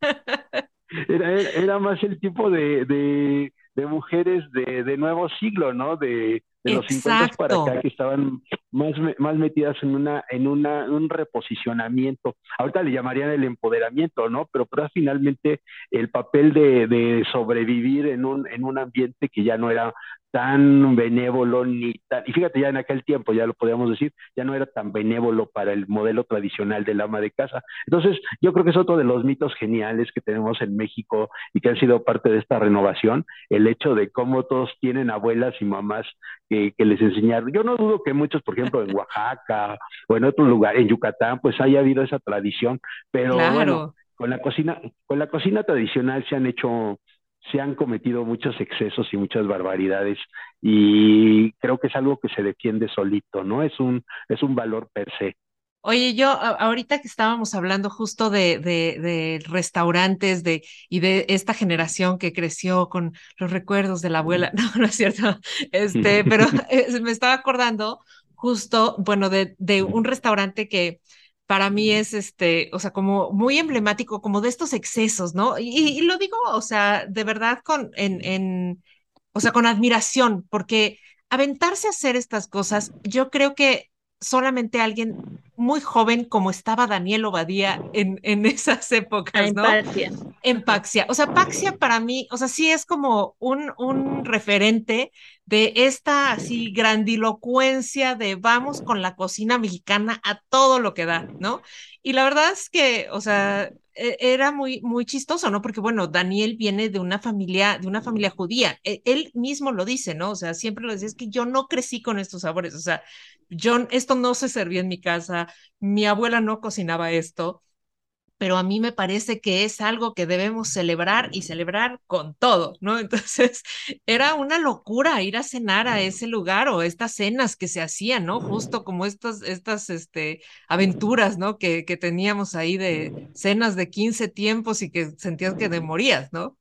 era, más el tipo de, de, mujeres de, de, nuevo siglo, ¿no? De, los 50 para acá que estaban más, más metidas en una en una, un reposicionamiento. Ahorita le llamarían el empoderamiento, ¿no? Pero, pero finalmente el papel de, de sobrevivir en un, en un ambiente que ya no era tan benévolo ni tan, y fíjate ya en aquel tiempo, ya lo podíamos decir, ya no era tan benévolo para el modelo tradicional del ama de casa. Entonces, yo creo que es otro de los mitos geniales que tenemos en México y que han sido parte de esta renovación, el hecho de cómo todos tienen abuelas y mamás que, les enseñaron. Yo no dudo que muchos, por ejemplo, en Oaxaca o en otro lugar, en Yucatán, pues haya habido esa tradición, pero bueno, con la cocina, con la cocina tradicional se han hecho, se han cometido muchos excesos y muchas barbaridades y creo que es algo que se defiende solito, ¿no? Es un, es un valor per se. Oye, yo ahorita que estábamos hablando justo de, de, restaurantes de, y de esta generación que creció con los recuerdos de la abuela, no, no es cierto, este, pero me estaba acordando justo, bueno, de, de un restaurante que para mí es este, o sea, como muy emblemático, como de estos excesos, ¿no? Y, lo digo, o sea, de verdad con, en, en, o sea, con admiración, porque aventarse a hacer estas cosas, yo creo que solamente alguien muy joven como estaba Daniel Obadía en, en esas épocas, ¿no? En Paxia. O sea, Paxia para mí, o sea, sí es como un, un referente de esta así grandilocuencia de vamos con la cocina mexicana a todo lo que da, ¿no? Y la verdad es que, o sea, era muy, muy chistoso, ¿no? Porque, bueno, Daniel viene de una familia, de una familia judía. E, él mismo lo dice, ¿no? O sea, siempre lo decía, es que yo no crecí con estos sabores. O sea, yo, esto no se servía en mi casa, mi abuela no cocinaba esto pero a mí me parece que es algo que debemos celebrar y celebrar con todo, ¿no? Entonces, era una locura ir a cenar a ese lugar o estas cenas que se hacían, ¿no? Justo como estas, estas este, aventuras, ¿no? Que, que teníamos ahí de cenas de 15 tiempos y que sentías que te morías, ¿no?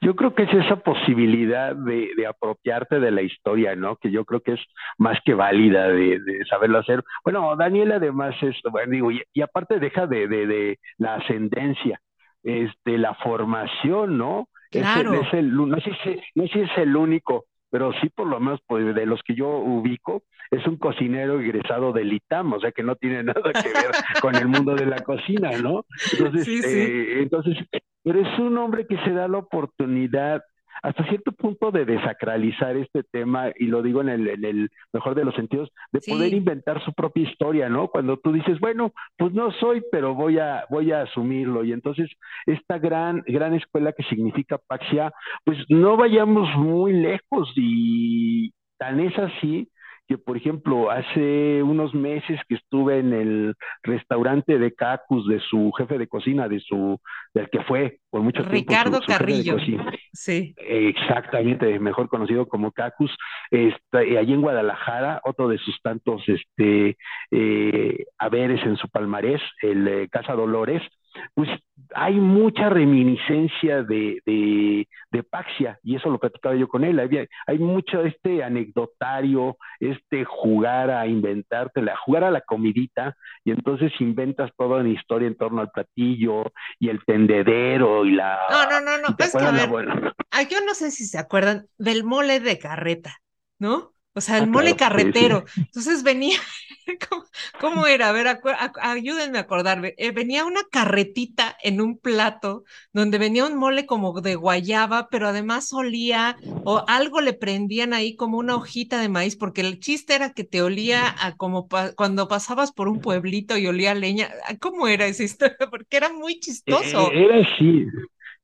Yo creo que es esa posibilidad de, de, apropiarte de la historia, ¿no? Que yo creo que es más que válida de, de saberlo hacer. Bueno, Daniel además es, bueno, digo, y, y aparte deja de, de, la ascendencia, este, la formación, ¿no? Claro. Es el, es el, no, sé si, no sé si es el único, pero sí por lo menos pues, de los que yo ubico, es un cocinero egresado del ITAM, o sea que no tiene nada que ver con el mundo de la cocina, ¿no? Entonces, Sí, sí. eh, entonces, pero es un hombre que se da la oportunidad hasta cierto punto de desacralizar este tema, y lo digo en el, en el mejor de los sentidos, de poder inventar su propia historia, ¿no? Cuando tú dices, bueno, pues no soy, pero voy a, voy a asumirlo. Y entonces, esta gran, gran escuela que significa Paxia, pues no vayamos muy lejos y tan es así que, por ejemplo, hace unos meses que estuve en el restaurante de Cacus de su jefe de cocina, de su, del que fue por mucho tiempo Ricardo jefe de Carrillo. Sí. Exactamente, mejor conocido como Cacus, este, allí en Guadalajara, otro de sus tantos este, eh, haberes en su palmarés, el eh, Casa Dolores, pues hay mucha reminiscencia de, de, de Paxia, y eso lo platicaba yo con él. Hay, hay mucho este anecdotario, este jugar a inventártela, jugar a la comidita, y entonces inventas toda una historia en torno al platillo, y el tendedero, y la. No, no, no, no. ¿y te Es que a la yo no sé si se acuerdan del mole de carreta, ¿no? O sea, el Ah, mole claro, sí, sí. carretero. Entonces venía, ¿cómo, cómo era? A ver, acu- ayúdenme a acordarme. Eh, venía una carretita en un plato donde venía un mole como de guayaba, pero además olía o algo le prendían ahí como una hojita de maíz, porque el chiste era que te olía a como pa- cuando pasabas por un pueblito y olía a leña. ¿Cómo era esa historia? Porque era muy Eh, chistoso. Era así.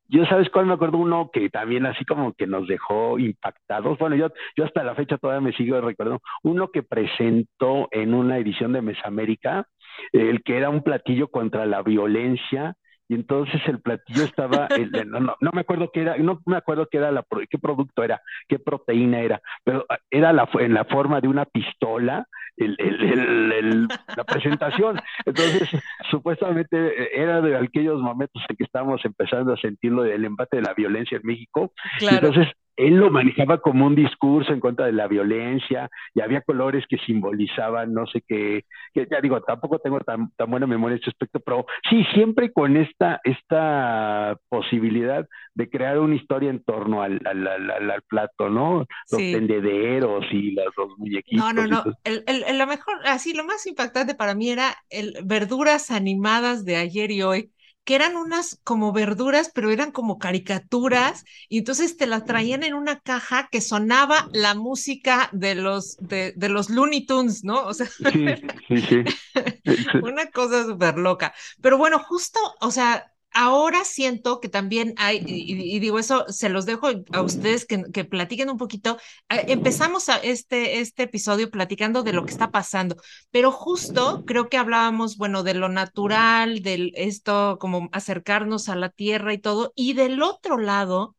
Yo sabes cuál me acuerdo uno que también así como que nos dejó impactados. Bueno, yo, yo hasta la fecha todavía me sigo recordando. Uno que presentó en una edición de Mesamérica, el que era un platillo contra la violencia. Y entonces el platillo estaba, el- no, no, no me acuerdo qué era, no me acuerdo qué era la, qué producto era, qué proteína era, pero ah, era la, en la forma de una pistola, el, el, la presentación. Entonces, supuestamente eh, era de aquellos momentos en que estábamos empezando a sentirlo del embate de la violencia en México. Claro. entonces él lo manejaba como un discurso en contra de la violencia y había colores que simbolizaban no sé qué, que ya digo, tampoco tengo tan, tan buena memoria en este aspecto, pero sí, siempre con esta, esta posibilidad de crear una historia en torno al, al, al, al- al plato, ¿no? Los Sí. tendederos y los, los muñequitos. No, no, no. El, el- el- lo mejor, así, lo más impactante para mí era el verduras animadas de ayer y hoy, que eran unas como verduras, pero eran como caricaturas, y entonces te las traían en una caja que sonaba la música de los, de, de los Looney Tunes, ¿no? O sea, Sí, sí, sí. una cosa súper loca. Pero bueno, justo, o sea, ahora siento que también hay, y, digo eso, se los dejo a ustedes que, que platiquen un poquito. Eh, empezamos a este, este episodio platicando de lo que está pasando, pero justo creo que hablábamos, bueno, de lo natural, de esto, como acercarnos a la tierra y todo, y del otro lado,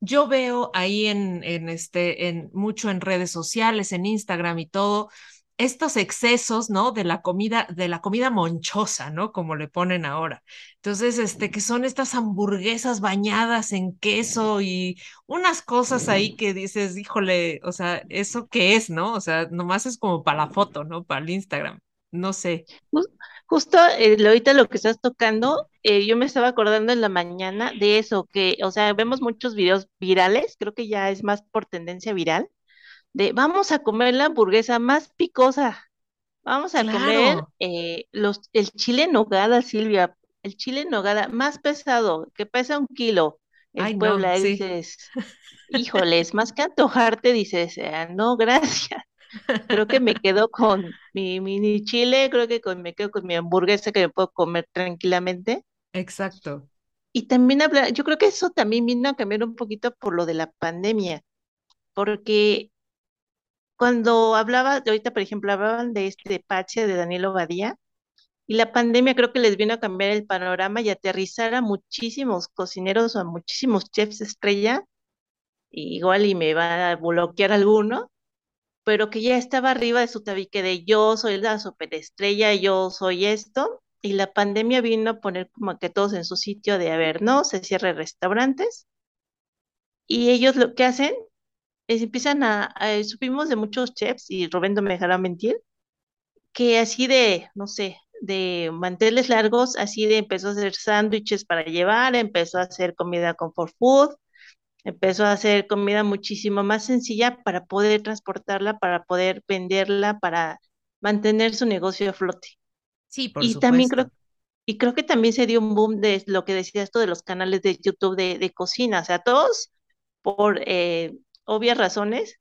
yo veo ahí en este, en mucho en redes sociales, en Instagram y todo, estos excesos, ¿no? De la comida, de la comida monchosa, ¿no? Como le ponen ahora. Entonces, este, que son estas hamburguesas bañadas en queso y unas cosas ahí que dices, híjole, o sea, ¿eso qué es, no? O sea, nomás es como para la foto, ¿no? Para el Instagram. No sé. Justo eh, ahorita lo que estás tocando, eh, yo me estaba acordando en la mañana de eso, que, o sea, vemos muchos videos virales, creo que ya es más por tendencia viral, de vamos a comer la hamburguesa más picosa, vamos a comer eh, los, el chile en nogada, Silvia, el chile en nogada más pesado, que pesa un kilo en Puebla, dices, híjoles, más que antojarte, dices, ah, no, gracias. Creo que me quedo con mi mini chile, creo que con, me quedo con mi hamburguesa que me puedo comer tranquilamente. Exacto. Y también habla, yo creo que eso también vino a cambiar un poquito por lo de la pandemia, porque cuando hablaba, ahorita por ejemplo, hablaban de este Pache de Daniel Badía, y la pandemia creo que les vino a cambiar el panorama y aterrizar a muchísimos cocineros o a muchísimos chefs estrella, igual y me va a bloquear alguno, pero que ya estaba arriba de su tabique de yo soy la superestrella, yo soy esto, y la pandemia vino a poner como que todos en su sitio de, a ver, no, se cierran restaurantes, y ellos lo que hacen empiezan a, supimos de muchos chefs, y Rubén no me dejará mentir, que así de, no sé, de manteles largos, así de empezó a hacer sándwiches para llevar, empezó a hacer comida comfort food, empezó a hacer comida muchísimo más sencilla para poder transportarla, para poder venderla, para mantener su negocio a flote. Sí, por y También creo, y creo que también se dio un boom de lo que decía esto de los canales de YouTube de, de cocina, o sea, todos por eh, obvias razones,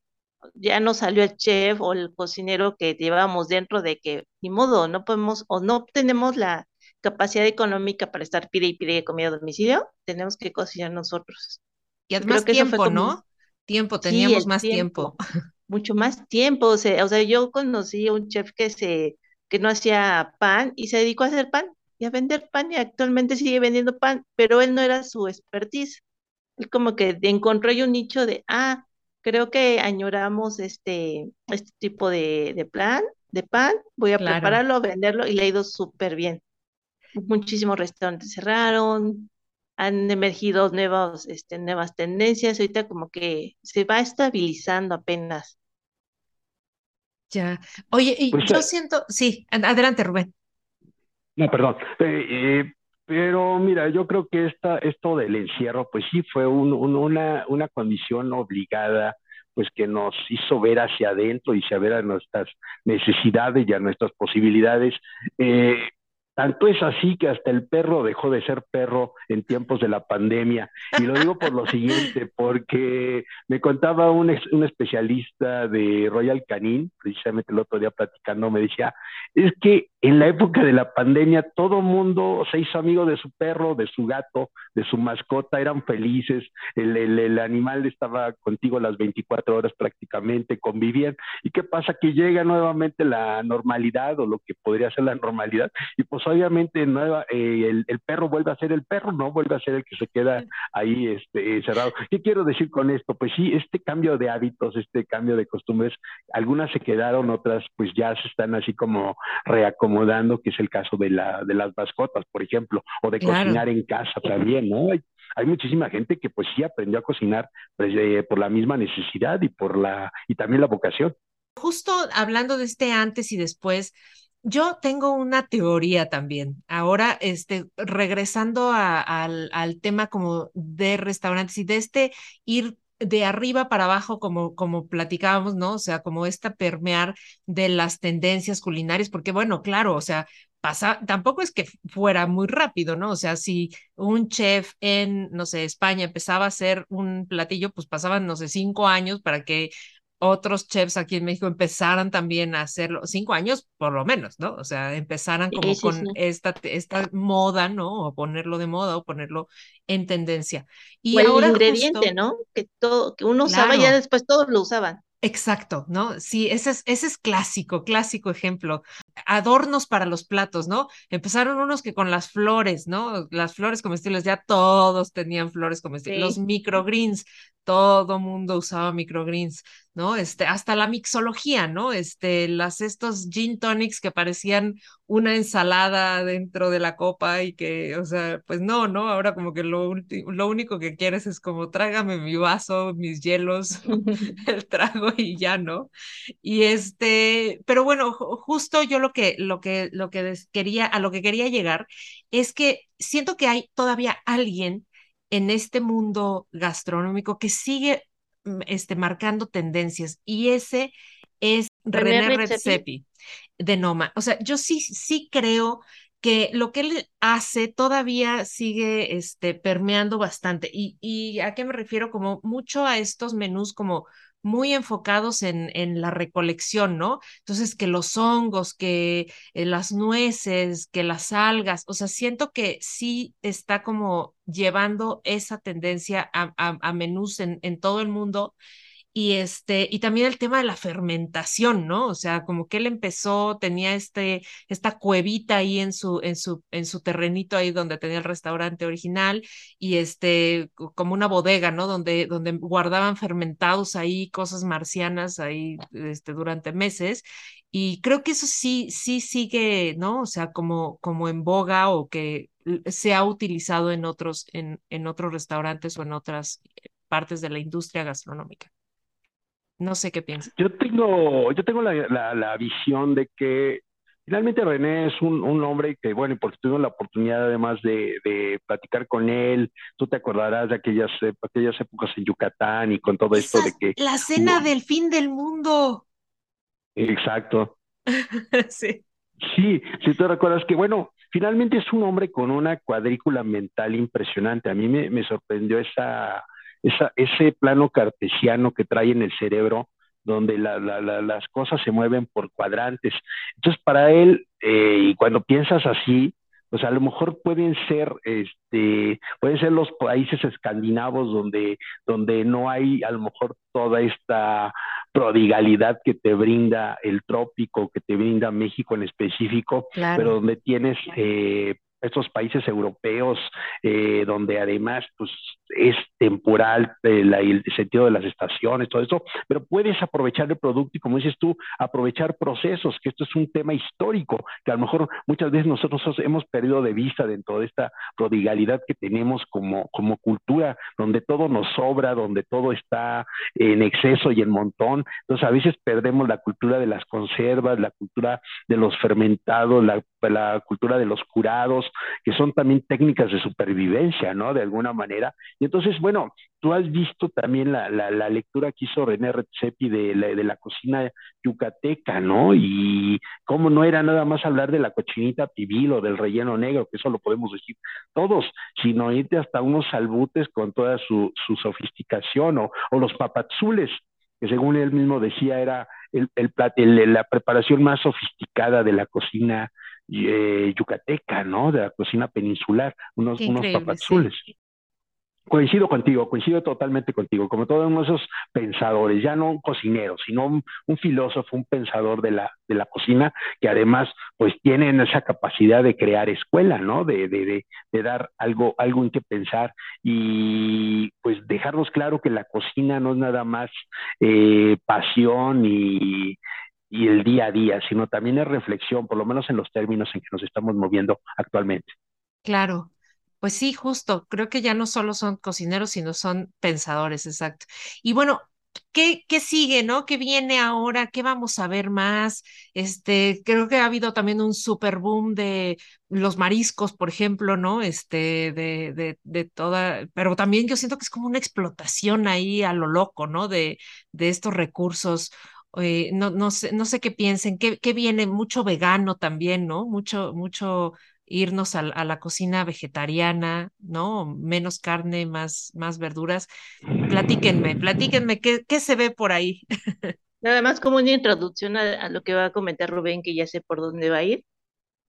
ya no salió el chef o el cocinero que llevábamos dentro de que, ni modo, no podemos o no tenemos la capacidad económica para estar pide y pide comida a domicilio, tenemos que cocinar nosotros. Y además tiempo, ¿no? Tiempo, teníamos más tiempo. Mucho más tiempo. O sea, o sea, yo conocí a un chef que se, que no hacía pan y se dedicó a hacer pan y a vender pan y actualmente sigue vendiendo pan, pero él no era su expertise. Él como que encontró ahí un nicho de, ah, creo que añoramos este, este tipo de, plan, de pan, voy a prepararlo, venderlo y le ha ido súper bien. Muchísimos restaurantes cerraron, han emergido nuevos, este, nuevas tendencias, ahorita como que se va estabilizando apenas. Ya. Oye, y pues, yo siento, sí, adelante Rubén. No, perdón. Eh, eh, pero mira, yo creo que esta, esto del encierro, pues sí fue una, una condición obligada, pues que nos hizo ver hacia adentro y saber a nuestras necesidades y a nuestras posibilidades. Eh, tanto es así que hasta el perro dejó de ser perro en tiempos de la pandemia. Y lo digo por lo siguiente, porque me contaba un, un especialista de Royal Canin, precisamente el otro día platicando, me decía, es que en la época de la pandemia todo mundo se hizo amigo de su perro, de su gato, de su mascota, eran felices, el, el, animal estaba contigo las 24 horas prácticamente, convivían. ¿Y qué pasa? Que llega nuevamente la normalidad o lo que podría ser la normalidad y pues obviamente nueva, eh, el, el, perro vuelve a ser el perro, ¿no? Vuelve a ser el que se queda ahí este, cerrado. ¿Qué quiero decir con esto? Pues sí, este cambio de hábitos, este cambio de costumbres, algunas se quedaron, otras pues ya se están así como reacomodando, que es el caso de, la, de las mascotas, por ejemplo, o de cocinar en casa también, ¿no? Hay, hay muchísima gente que pues sí aprendió a cocinar pues, eh, por la misma necesidad y por la y también la vocación. Justo hablando de este antes y después, yo tengo una teoría también. Ahora, este, regresando al, al tema como de restaurantes y de este ir de arriba para abajo, como, como platicábamos, ¿no? O sea, como esta permear de las tendencias culinarias, porque bueno, claro, o sea, pasa, tampoco es que fuera muy rápido, ¿no? O sea, si un chef en, no sé, España empezaba a hacer un platillo, pues pasaban, no sé, cinco años para que otros chefs aquí en México empezaran también a hacerlo, cinco años por lo menos, ¿no? O sea, empezaran como con Esta, esta moda, ¿no? O ponerlo de moda o ponerlo en tendencia. Y o el ingrediente, ¿no? Que todo, que uno usaba y ya después todos lo usaban. Exacto, ¿no? Sí, ese es, ese es clásico, clásico ejemplo. Adornos para los platos, ¿no? Empezaron unos que con las flores, ¿no? Las flores comestibles, ya todos tenían flores comestibles. Los microgreens, todo mundo usaba microgreens, ¿no? Este, hasta la mixología, ¿no? Este, las, estos gin tonics que parecían una ensalada dentro de la copa y que, o sea, pues no, ¿no? Ahora como que lo, lo único que quieres es como trágame mi vaso, mis hielos, el trago y ya, ¿no? Y este, pero bueno, justo yo lo que, lo que, lo que quería, a lo que quería llegar es que siento que hay todavía alguien en este mundo gastronómico que sigue este, marcando tendencias y ese es René, Redzepi de Noma. O sea, yo sí, sí creo que lo que él hace todavía sigue este, permeando bastante. ¿Y, ¿Y a qué me refiero? Como mucho a estos menús como muy enfocados en, en la recolección, ¿no? Entonces, que los hongos, que eh, las nueces, que las algas, o sea, siento que sí está como llevando esa tendencia a, a, menús en, en todo el mundo y este, y también el tema de la fermentación, ¿no? O sea, como que él empezó, tenía este, esta cuevita ahí en su, en su, en su terrenito ahí donde tenía el restaurante original, y este, como una bodega, ¿no? Donde, donde guardaban fermentados ahí, cosas marcianas ahí, este, durante meses. Y creo que eso sí, sí sigue, ¿no? O sea, como, como en boga o que se ha utilizado en otros, en, en otros restaurantes o en otras partes de la industria gastronómica. No sé qué piensas. Yo tengo, yo tengo la, la, visión de que finalmente René es un, un, hombre que, bueno, y porque tuve la oportunidad además de, de, platicar con él, tú te acordarás de aquellas, aquellas épocas en Yucatán y con todo esto de que... La cena del fin del mundo. Exacto. sí. Sí, si tú recuerdas que, bueno, finalmente es un hombre con una cuadrícula mental impresionante. A mí me, me sorprendió esa ese plano cartesiano que trae en el cerebro, donde las cosas se mueven por cuadrantes. Entonces, para él, eh, y cuando piensas así, pues a lo mejor pueden ser, este, pueden ser los países escandinavos donde, donde no hay a lo mejor toda esta prodigalidad que te brinda el trópico, que te brinda México en específico, pero donde tienes eh, estos países europeos, eh, donde además pues, es temporal el sentido de las estaciones, todo eso, pero puedes aprovechar el producto y, como dices tú, aprovechar procesos, que esto es un tema histórico, que a lo mejor muchas veces nosotros hemos perdido de vista dentro de esta prodigalidad que tenemos como, como cultura, donde todo nos sobra, donde todo está en exceso y en montón. Entonces, a veces perdemos la cultura de las conservas, la cultura de los fermentados, la, la cultura de los curados, que son también técnicas de supervivencia, ¿no? De alguna manera. Y entonces, bueno, tú has visto también la, la, lectura que hizo René Redzepi de la, de la cocina yucateca, ¿no? Y cómo no era nada más hablar de la cochinita pibil o del relleno negro, que eso lo podemos decir todos, sino irte hasta unos salbutes con toda su, su sofisticación o, o los papazules, que según él mismo decía era el, el, la preparación más sofisticada de la cocina eh, yucateca, ¿no? De la cocina peninsular, unos, unos papazules. Coincido contigo, coincido totalmente contigo, como todos esos pensadores, ya no un cocinero, sino un, filósofo, un pensador de la, de la cocina, que además pues tienen esa capacidad de crear escuela, ¿no? De, de, de, dar algo, algo en que pensar y pues dejarnos claro que la cocina no es nada más eh, pasión y, y el día a día, sino también es reflexión, por lo menos en los términos en que nos estamos moviendo actualmente. Claro, pues sí, justo, creo que ya no solo son cocineros, sino son pensadores, exacto. Y bueno, ¿qué, qué sigue, no? ¿Qué viene ahora? ¿Qué vamos a ver más? Este, creo que ha habido también un super boom de los mariscos, por ejemplo, ¿no? Este, de, de, de toda, pero también yo siento que es como una explotación ahí a lo loco, ¿no? De, de estos recursos no, no, sé, no sé qué piensen, que, viene mucho vegano también, ¿no? Mucho, mucho irnos a, la cocina vegetariana, ¿no? Menos carne, más, más verduras. Platíquenme, platíquenme, ¿qué, qué se ve por ahí? Nada más como una introducción a, lo que va a comentar Rubén, que ya sé por dónde va a ir.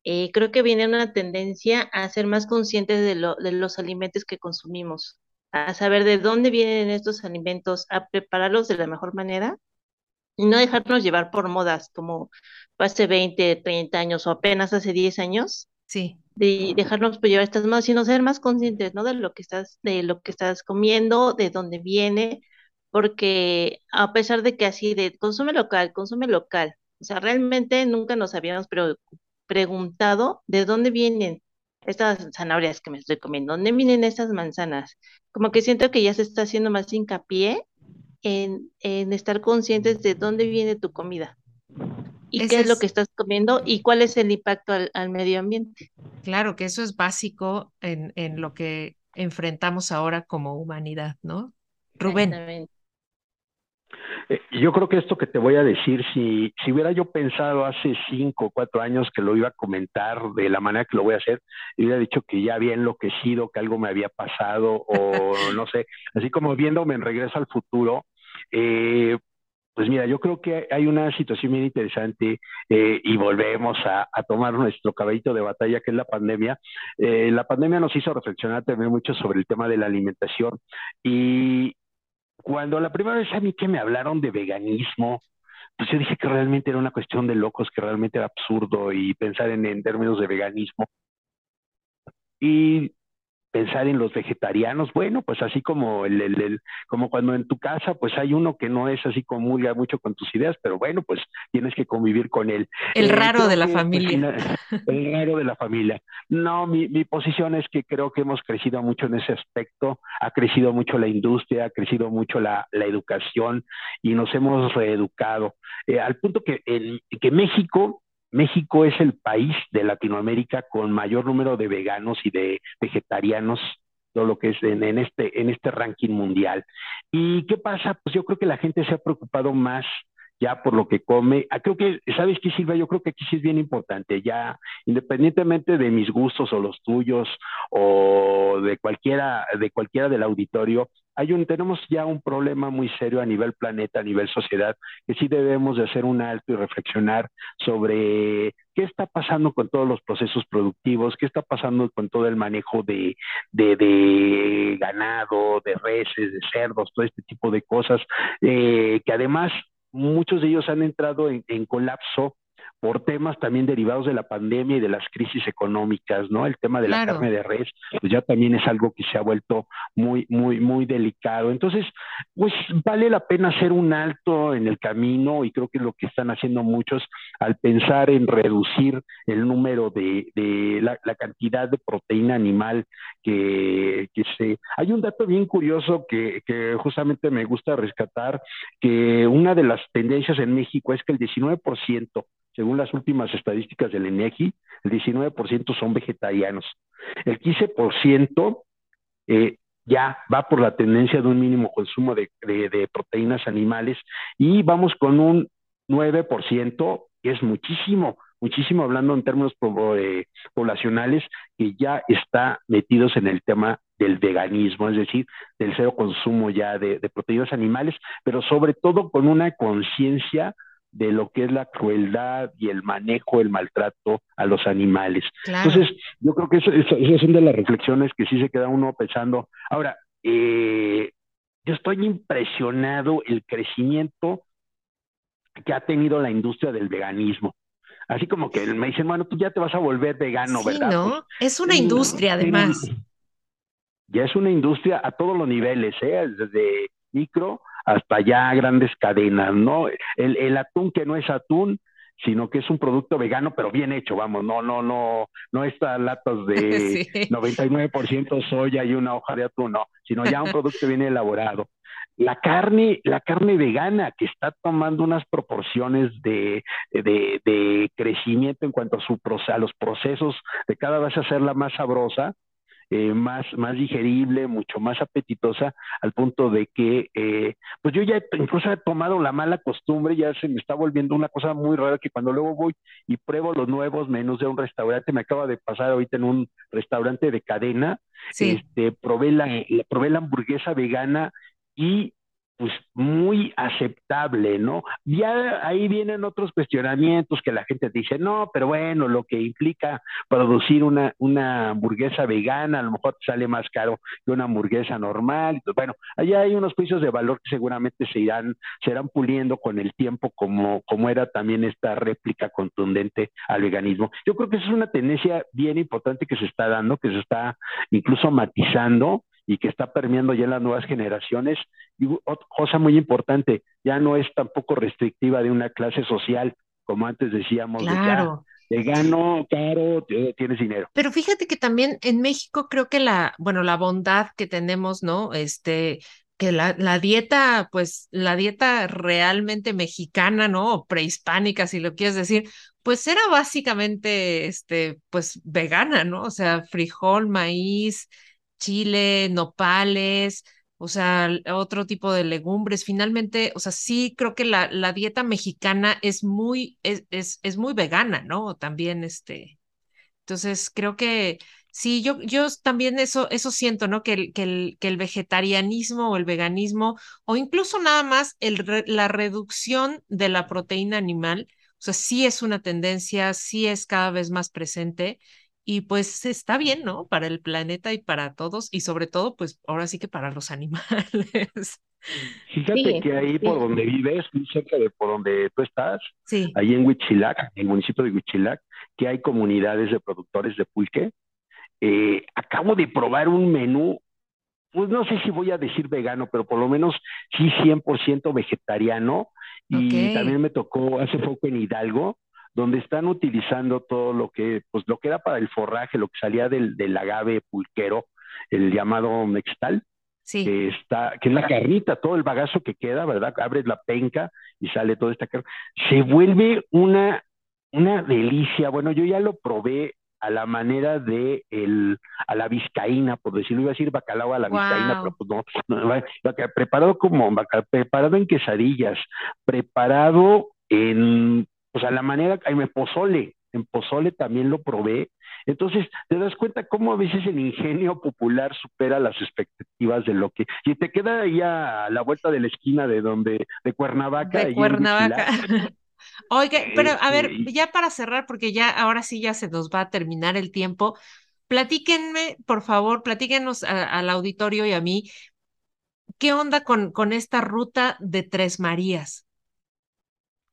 Eh, creo que viene una tendencia a ser más conscientes de, de los alimentos que consumimos, a saber de dónde vienen estos alimentos, a prepararlos de la mejor manera y no dejarnos llevar por modas como hace 20, 30 años o apenas hace 10 años. Sí. De dejarnos llevar estas modas, sino ser más conscientes, ¿no? De lo que estás, de lo que estás comiendo, de dónde viene, porque a pesar de que así de consume local, consume local, o sea, realmente nunca nos habíamos preguntado de dónde vienen estas zanahorias que me estoy comiendo, dónde vienen estas manzanas. Como que siento que ya se está haciendo más hincapié en, estar conscientes de dónde viene tu comida y qué es, lo que estás comiendo y cuál es el impacto al, medio ambiente. Claro que eso es básico en, en, lo que enfrentamos ahora como humanidad, ¿no? Rubén. Eh, yo creo que esto que te voy a decir, si, si hubiera yo pensado hace cinco o cuatro años que lo iba a comentar de la manera que lo voy a hacer, hubiera dicho que ya había enloquecido, que algo me había pasado, o no sé, así como viéndome en regreso al futuro. Eh, pues mira, yo creo que hay una situación bien interesante eh, y volvemos a, tomar nuestro caballito de batalla, que es la pandemia. la pandemia nos hizo reflexionar también mucho sobre el tema de la alimentación y, cuando la primera vez a mí que me hablaron de veganismo, pues yo dije que realmente era una cuestión de locos, que realmente era absurdo y pensar en, en términos de veganismo. Y pensar en los vegetarianos, bueno, pues así como el, el, como cuando en tu casa pues hay uno que no es así comulga mucho con tus ideas, pero bueno, pues tienes que convivir con él. El eh, raro de la pues, familia. el raro de la familia. No, mi, mi posición es que creo que hemos crecido mucho en ese aspecto, ha crecido mucho la industria, ha crecido mucho la, la educación y nos hemos reeducado, eh, al punto que, en, que México México es el país de Latinoamérica con mayor número de veganos y de vegetarianos, todo lo que es en, este, en este ranking mundial. ¿Y qué pasa? Pues yo creo que la gente se ha preocupado más ya por lo que come. Ah, creo que, ¿sabes qué, Silvia? Yo creo que aquí sí es bien importante, ya independientemente de mis gustos o los tuyos o de cualquiera, de cualquiera del auditorio, hay un, tenemos ya un problema muy serio a nivel planeta, a nivel sociedad, que sí debemos de hacer un alto y reflexionar sobre qué está pasando con todos los procesos productivos, qué está pasando con todo el manejo de, de, ganado, de reses, de cerdos, todo este tipo de cosas, eh, que además muchos de ellos han entrado en, colapso por temas también derivados de la pandemia y de las crisis económicas, ¿no? El tema de la carne de res, pues ya también es algo que se ha vuelto muy, muy, muy delicado. Entonces, pues vale la pena hacer un alto en el camino y creo que es lo que están haciendo muchos al pensar en reducir el número de, de la, cantidad de proteína animal que, que se... Hay un dato bien curioso que, que justamente me gusta rescatar, que una de las tendencias en México es que el 19% según las últimas estadísticas del INEGI, el 19% son vegetarianos. El 15% eh, ya va por la tendencia de un mínimo consumo de, proteínas animales y vamos con un 9%, que es muchísimo, muchísimo hablando en términos eh, poblacionales, que ya está metidos en el tema del veganismo, es decir, del cero consumo ya de proteínas animales, pero sobre todo con una conciencia de lo que es la crueldad y el manejo, el maltrato a los animales. Entonces, yo creo que eso, es una de las reflexiones que sí se queda uno pensando. Ahora, eh, yo estoy impresionado el crecimiento que ha tenido la industria del veganismo. Así como que me dicen, bueno, tú ya te vas a volver vegano, sí, ¿verdad? ¿no? Pues, es una industria, además. Ya es una industria a todos los niveles, ¿eh? desde micro hasta ya grandes cadenas, ¿no? El, el atún que no es atún, sino que es un producto vegano, pero bien hecho, vamos, no, no, no, no estas latas de 99% soya y una hoja de atún, no, sino ya un producto bien elaborado. La carne, la carne vegana que está tomando unas proporciones de, de, de crecimiento en cuanto a, su, a los procesos de cada vez hacerla más sabrosa, eh, más, más digerible, mucho más apetitosa, al punto de que, eh, pues yo ya incluso he tomado la mala costumbre, ya se me está volviendo una cosa muy rara que cuando luego voy y pruebo los nuevos menús de un restaurante, me acaba de pasar ahorita en un restaurante de cadena, este, probé la, probé la hamburguesa vegana y pues muy aceptable, ¿no? Ya ahí vienen otros cuestionamientos que la gente dice, no, pero bueno, lo que implica producir una, una hamburguesa vegana, a lo mejor sale más caro que una hamburguesa normal. Bueno, allá hay unos juicios de valor que seguramente se irán, se irán puliendo con el tiempo, como, como era también esta réplica contundente al veganismo. Yo creo que esa es una tendencia bien importante que se está dando, que se está incluso matizando y que está permeando ya en las nuevas generaciones. Y otra cosa muy importante, ya no es tampoco restrictiva de una clase social, como antes decíamos, claro. de gano caro, tienes dinero. Pero fíjate que también en México creo que la, bueno, la bondad que tenemos, ¿no? Este, que la, la, dieta, pues la dieta realmente mexicana, ¿no? O prehispánica, si lo quieres decir, pues era básicamente, este, pues vegana, ¿no? O sea, frijol, maíz, chile, nopales, o sea, otro tipo de legumbres. Finalmente, o sea, sí creo que la, la dieta mexicana es muy, es, es, es, muy vegana, ¿no? También, este, entonces creo que sí, yo, yo también eso, eso siento, ¿no? Que el, que, el, que el vegetarianismo o el veganismo, o incluso nada más el, la reducción de la proteína animal, o sea, sí es una tendencia, sí es cada vez más presente y pues está bien, ¿no? Para el planeta y para todos y sobre todo, pues ahora sí que para los animales. Fíjate que ahí por donde vives, muy cerca de por donde tú estás, ahí en Huichilac, en el municipio de Huichilac, que hay comunidades de productores de pulque. Eh, acabo de probar un menú, pues no sé si voy a decir vegano, pero por lo menos sí 100% vegetariano. Y también me tocó hace poco en Hidalgo, donde están utilizando todo lo que, pues lo que era para el forraje, lo que salía del, del agave pulquero, el llamado mextal, sí. que está, que es la carnita, todo el bagazo que queda, ¿verdad? Abres la penca y sale toda esta carne. Se vuelve una, una delicia. Bueno, yo ya lo probé a la manera de el, a la vizcaína, por decirlo, iba a decir bacalao a la vizcaína, pero pues no, preparado como, preparado en quesadillas, preparado en o sea, la manera, hay pozole, en pozole también lo probé. Entonces, te das cuenta cómo a veces el ingenio popular supera las expectativas de lo que. Y te queda ahí a la vuelta de la esquina de donde, de Cuernavaca. De Cuernavaca. Oiga, pero a ver, este, ya para cerrar, porque ya ahora sí ya se nos va a terminar el tiempo. Platíquenme, por favor, platíquenos al auditorio y a mí, ¿qué onda con, con esta ruta de Tres Marías?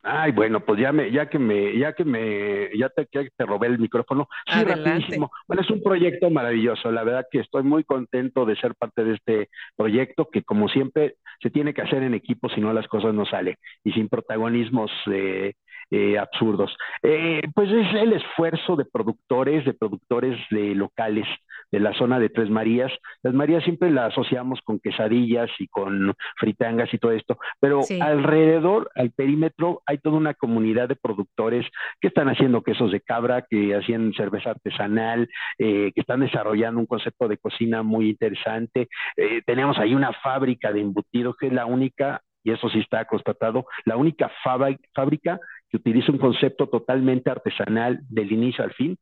Ay, bueno, pues ya me, ya que me, ya que me, ya te, que te robé el micrófono. Sí, rapidísimo. Bueno, es un proyecto maravilloso. La verdad que estoy muy contento de ser parte de este proyecto que, como siempre, se tiene que hacer en equipo, si no las cosas no salen y sin protagonismos eh, eh, absurdos. Eh, pues es el esfuerzo de productores, de productores de locales de la zona de Tres Marías. Las Marías siempre la asociamos con quesadillas y con fritangas y todo esto, pero alrededor, al perímetro, hay toda una comunidad de productores que están haciendo quesos de cabra, que hacían cerveza artesanal, eh, que están desarrollando un concepto de cocina muy interesante. Eh, tenemos ahí una fábrica de embutidos que es la única y eso sí está constatado, la única fábrica que utiliza un concepto totalmente artesanal del inicio al fin,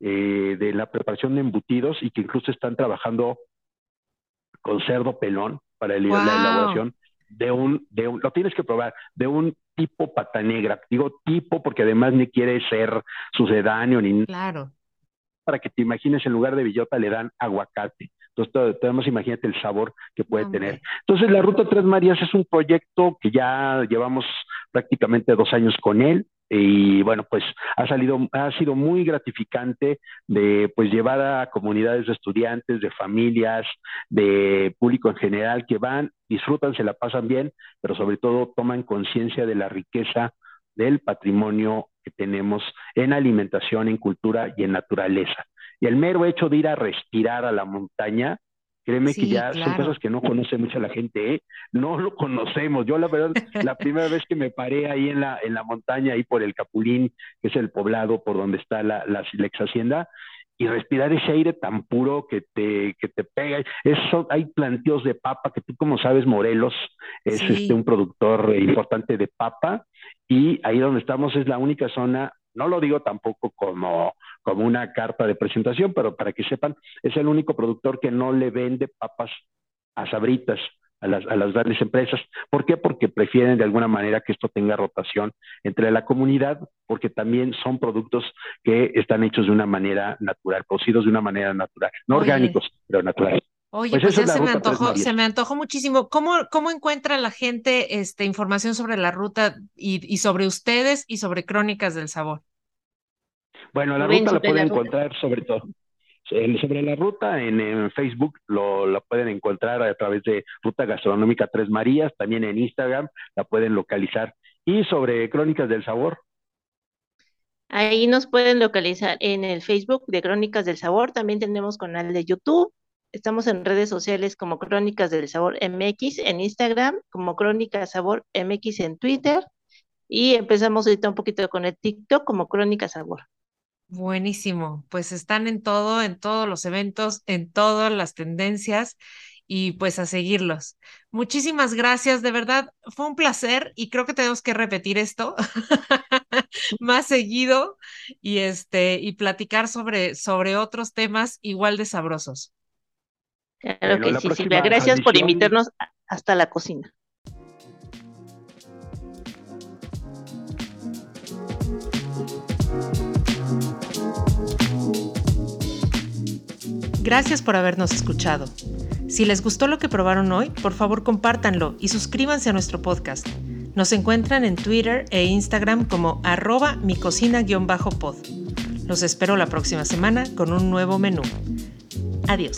eh, de la preparación de embutidos y que incluso están trabajando con cerdo pelón para la elaboración de un, de un, lo tienes que probar, de un tipo pata negra. Digo tipo porque además ni quiere ser sucedáneo ni claro. para que te imagines en lugar de billota le dan aguacate. Entonces, tenemos, imagínate el sabor que puede tener. Entonces, la Ruta Tres Marías es un proyecto que ya llevamos prácticamente dos años con él y bueno, pues ha salido, ha sido muy gratificante de pues llevar a comunidades de estudiantes, de familias, de público en general que van, disfrutan, se la pasan bien, pero sobre todo toman conciencia de la riqueza del patrimonio que tenemos en alimentación, en cultura y en naturaleza. Y el mero hecho de ir a respirar a la montaña, créeme que ya son cosas que no conoce mucha la gente, ¿eh? no lo conocemos. Yo la verdad, la primera vez que me paré ahí en la, en la montaña, ahí por el Capulín, que es el poblado por donde está la, la, ex hacienda, y respirar ese aire tan puro que te, que te pega. Eso, hay plantíos de papa, que tú como sabes, Morelos es este, un productor importante de papa, y ahí donde estamos es la única zona, no lo digo tampoco como, como una carta de presentación, pero para que sepan, es el único productor que no le vende papas a sabritas a las, a las grandes empresas. ¿Por qué? Porque prefieren de alguna manera que esto tenga rotación entre la comunidad, porque también son productos que están hechos de una manera natural, producidos de una manera natural, no orgánicos, pero naturales. Oye, pues, pues ya se me, antojó, se me antojó muchísimo. ¿Cómo, ¿Cómo encuentra la gente este, información sobre la ruta y, y sobre ustedes y sobre Crónicas del Sabor? Bueno, la ruta la pueden encontrar sobre todo sobre la ruta, en, Facebook lo, la pueden encontrar a través de Ruta Gastronómica Tres Marías, también en Instagram la pueden localizar. Y sobre Crónicas del Sabor. Ahí nos pueden localizar en el Facebook de Crónicas del Sabor, también tenemos canal de YouTube, estamos en redes sociales como Crónicas del Sabor MX, en Instagram como Crónicas Sabor MX en Twitter y empezamos ahorita un poquito con el TikTok como Crónicas Sabor. Buenísimo, pues están en todo, en todos los eventos, en todas las tendencias y pues a seguirlos. Muchísimas gracias, de verdad, fue un placer y creo que tenemos que repetir esto más seguido y este y platicar sobre sobre otros temas igual de sabrosos. Claro que sí, Silvia, gracias por invitarnos hasta la cocina. Gracias por habernos escuchado. Si les gustó lo que probaron hoy, por favor compártanlo y suscríbanse a nuestro podcast. Nos encuentran en Twitter e Instagram como arroba mi cocina-pod. Los espero la próxima semana con un nuevo menú. Adiós.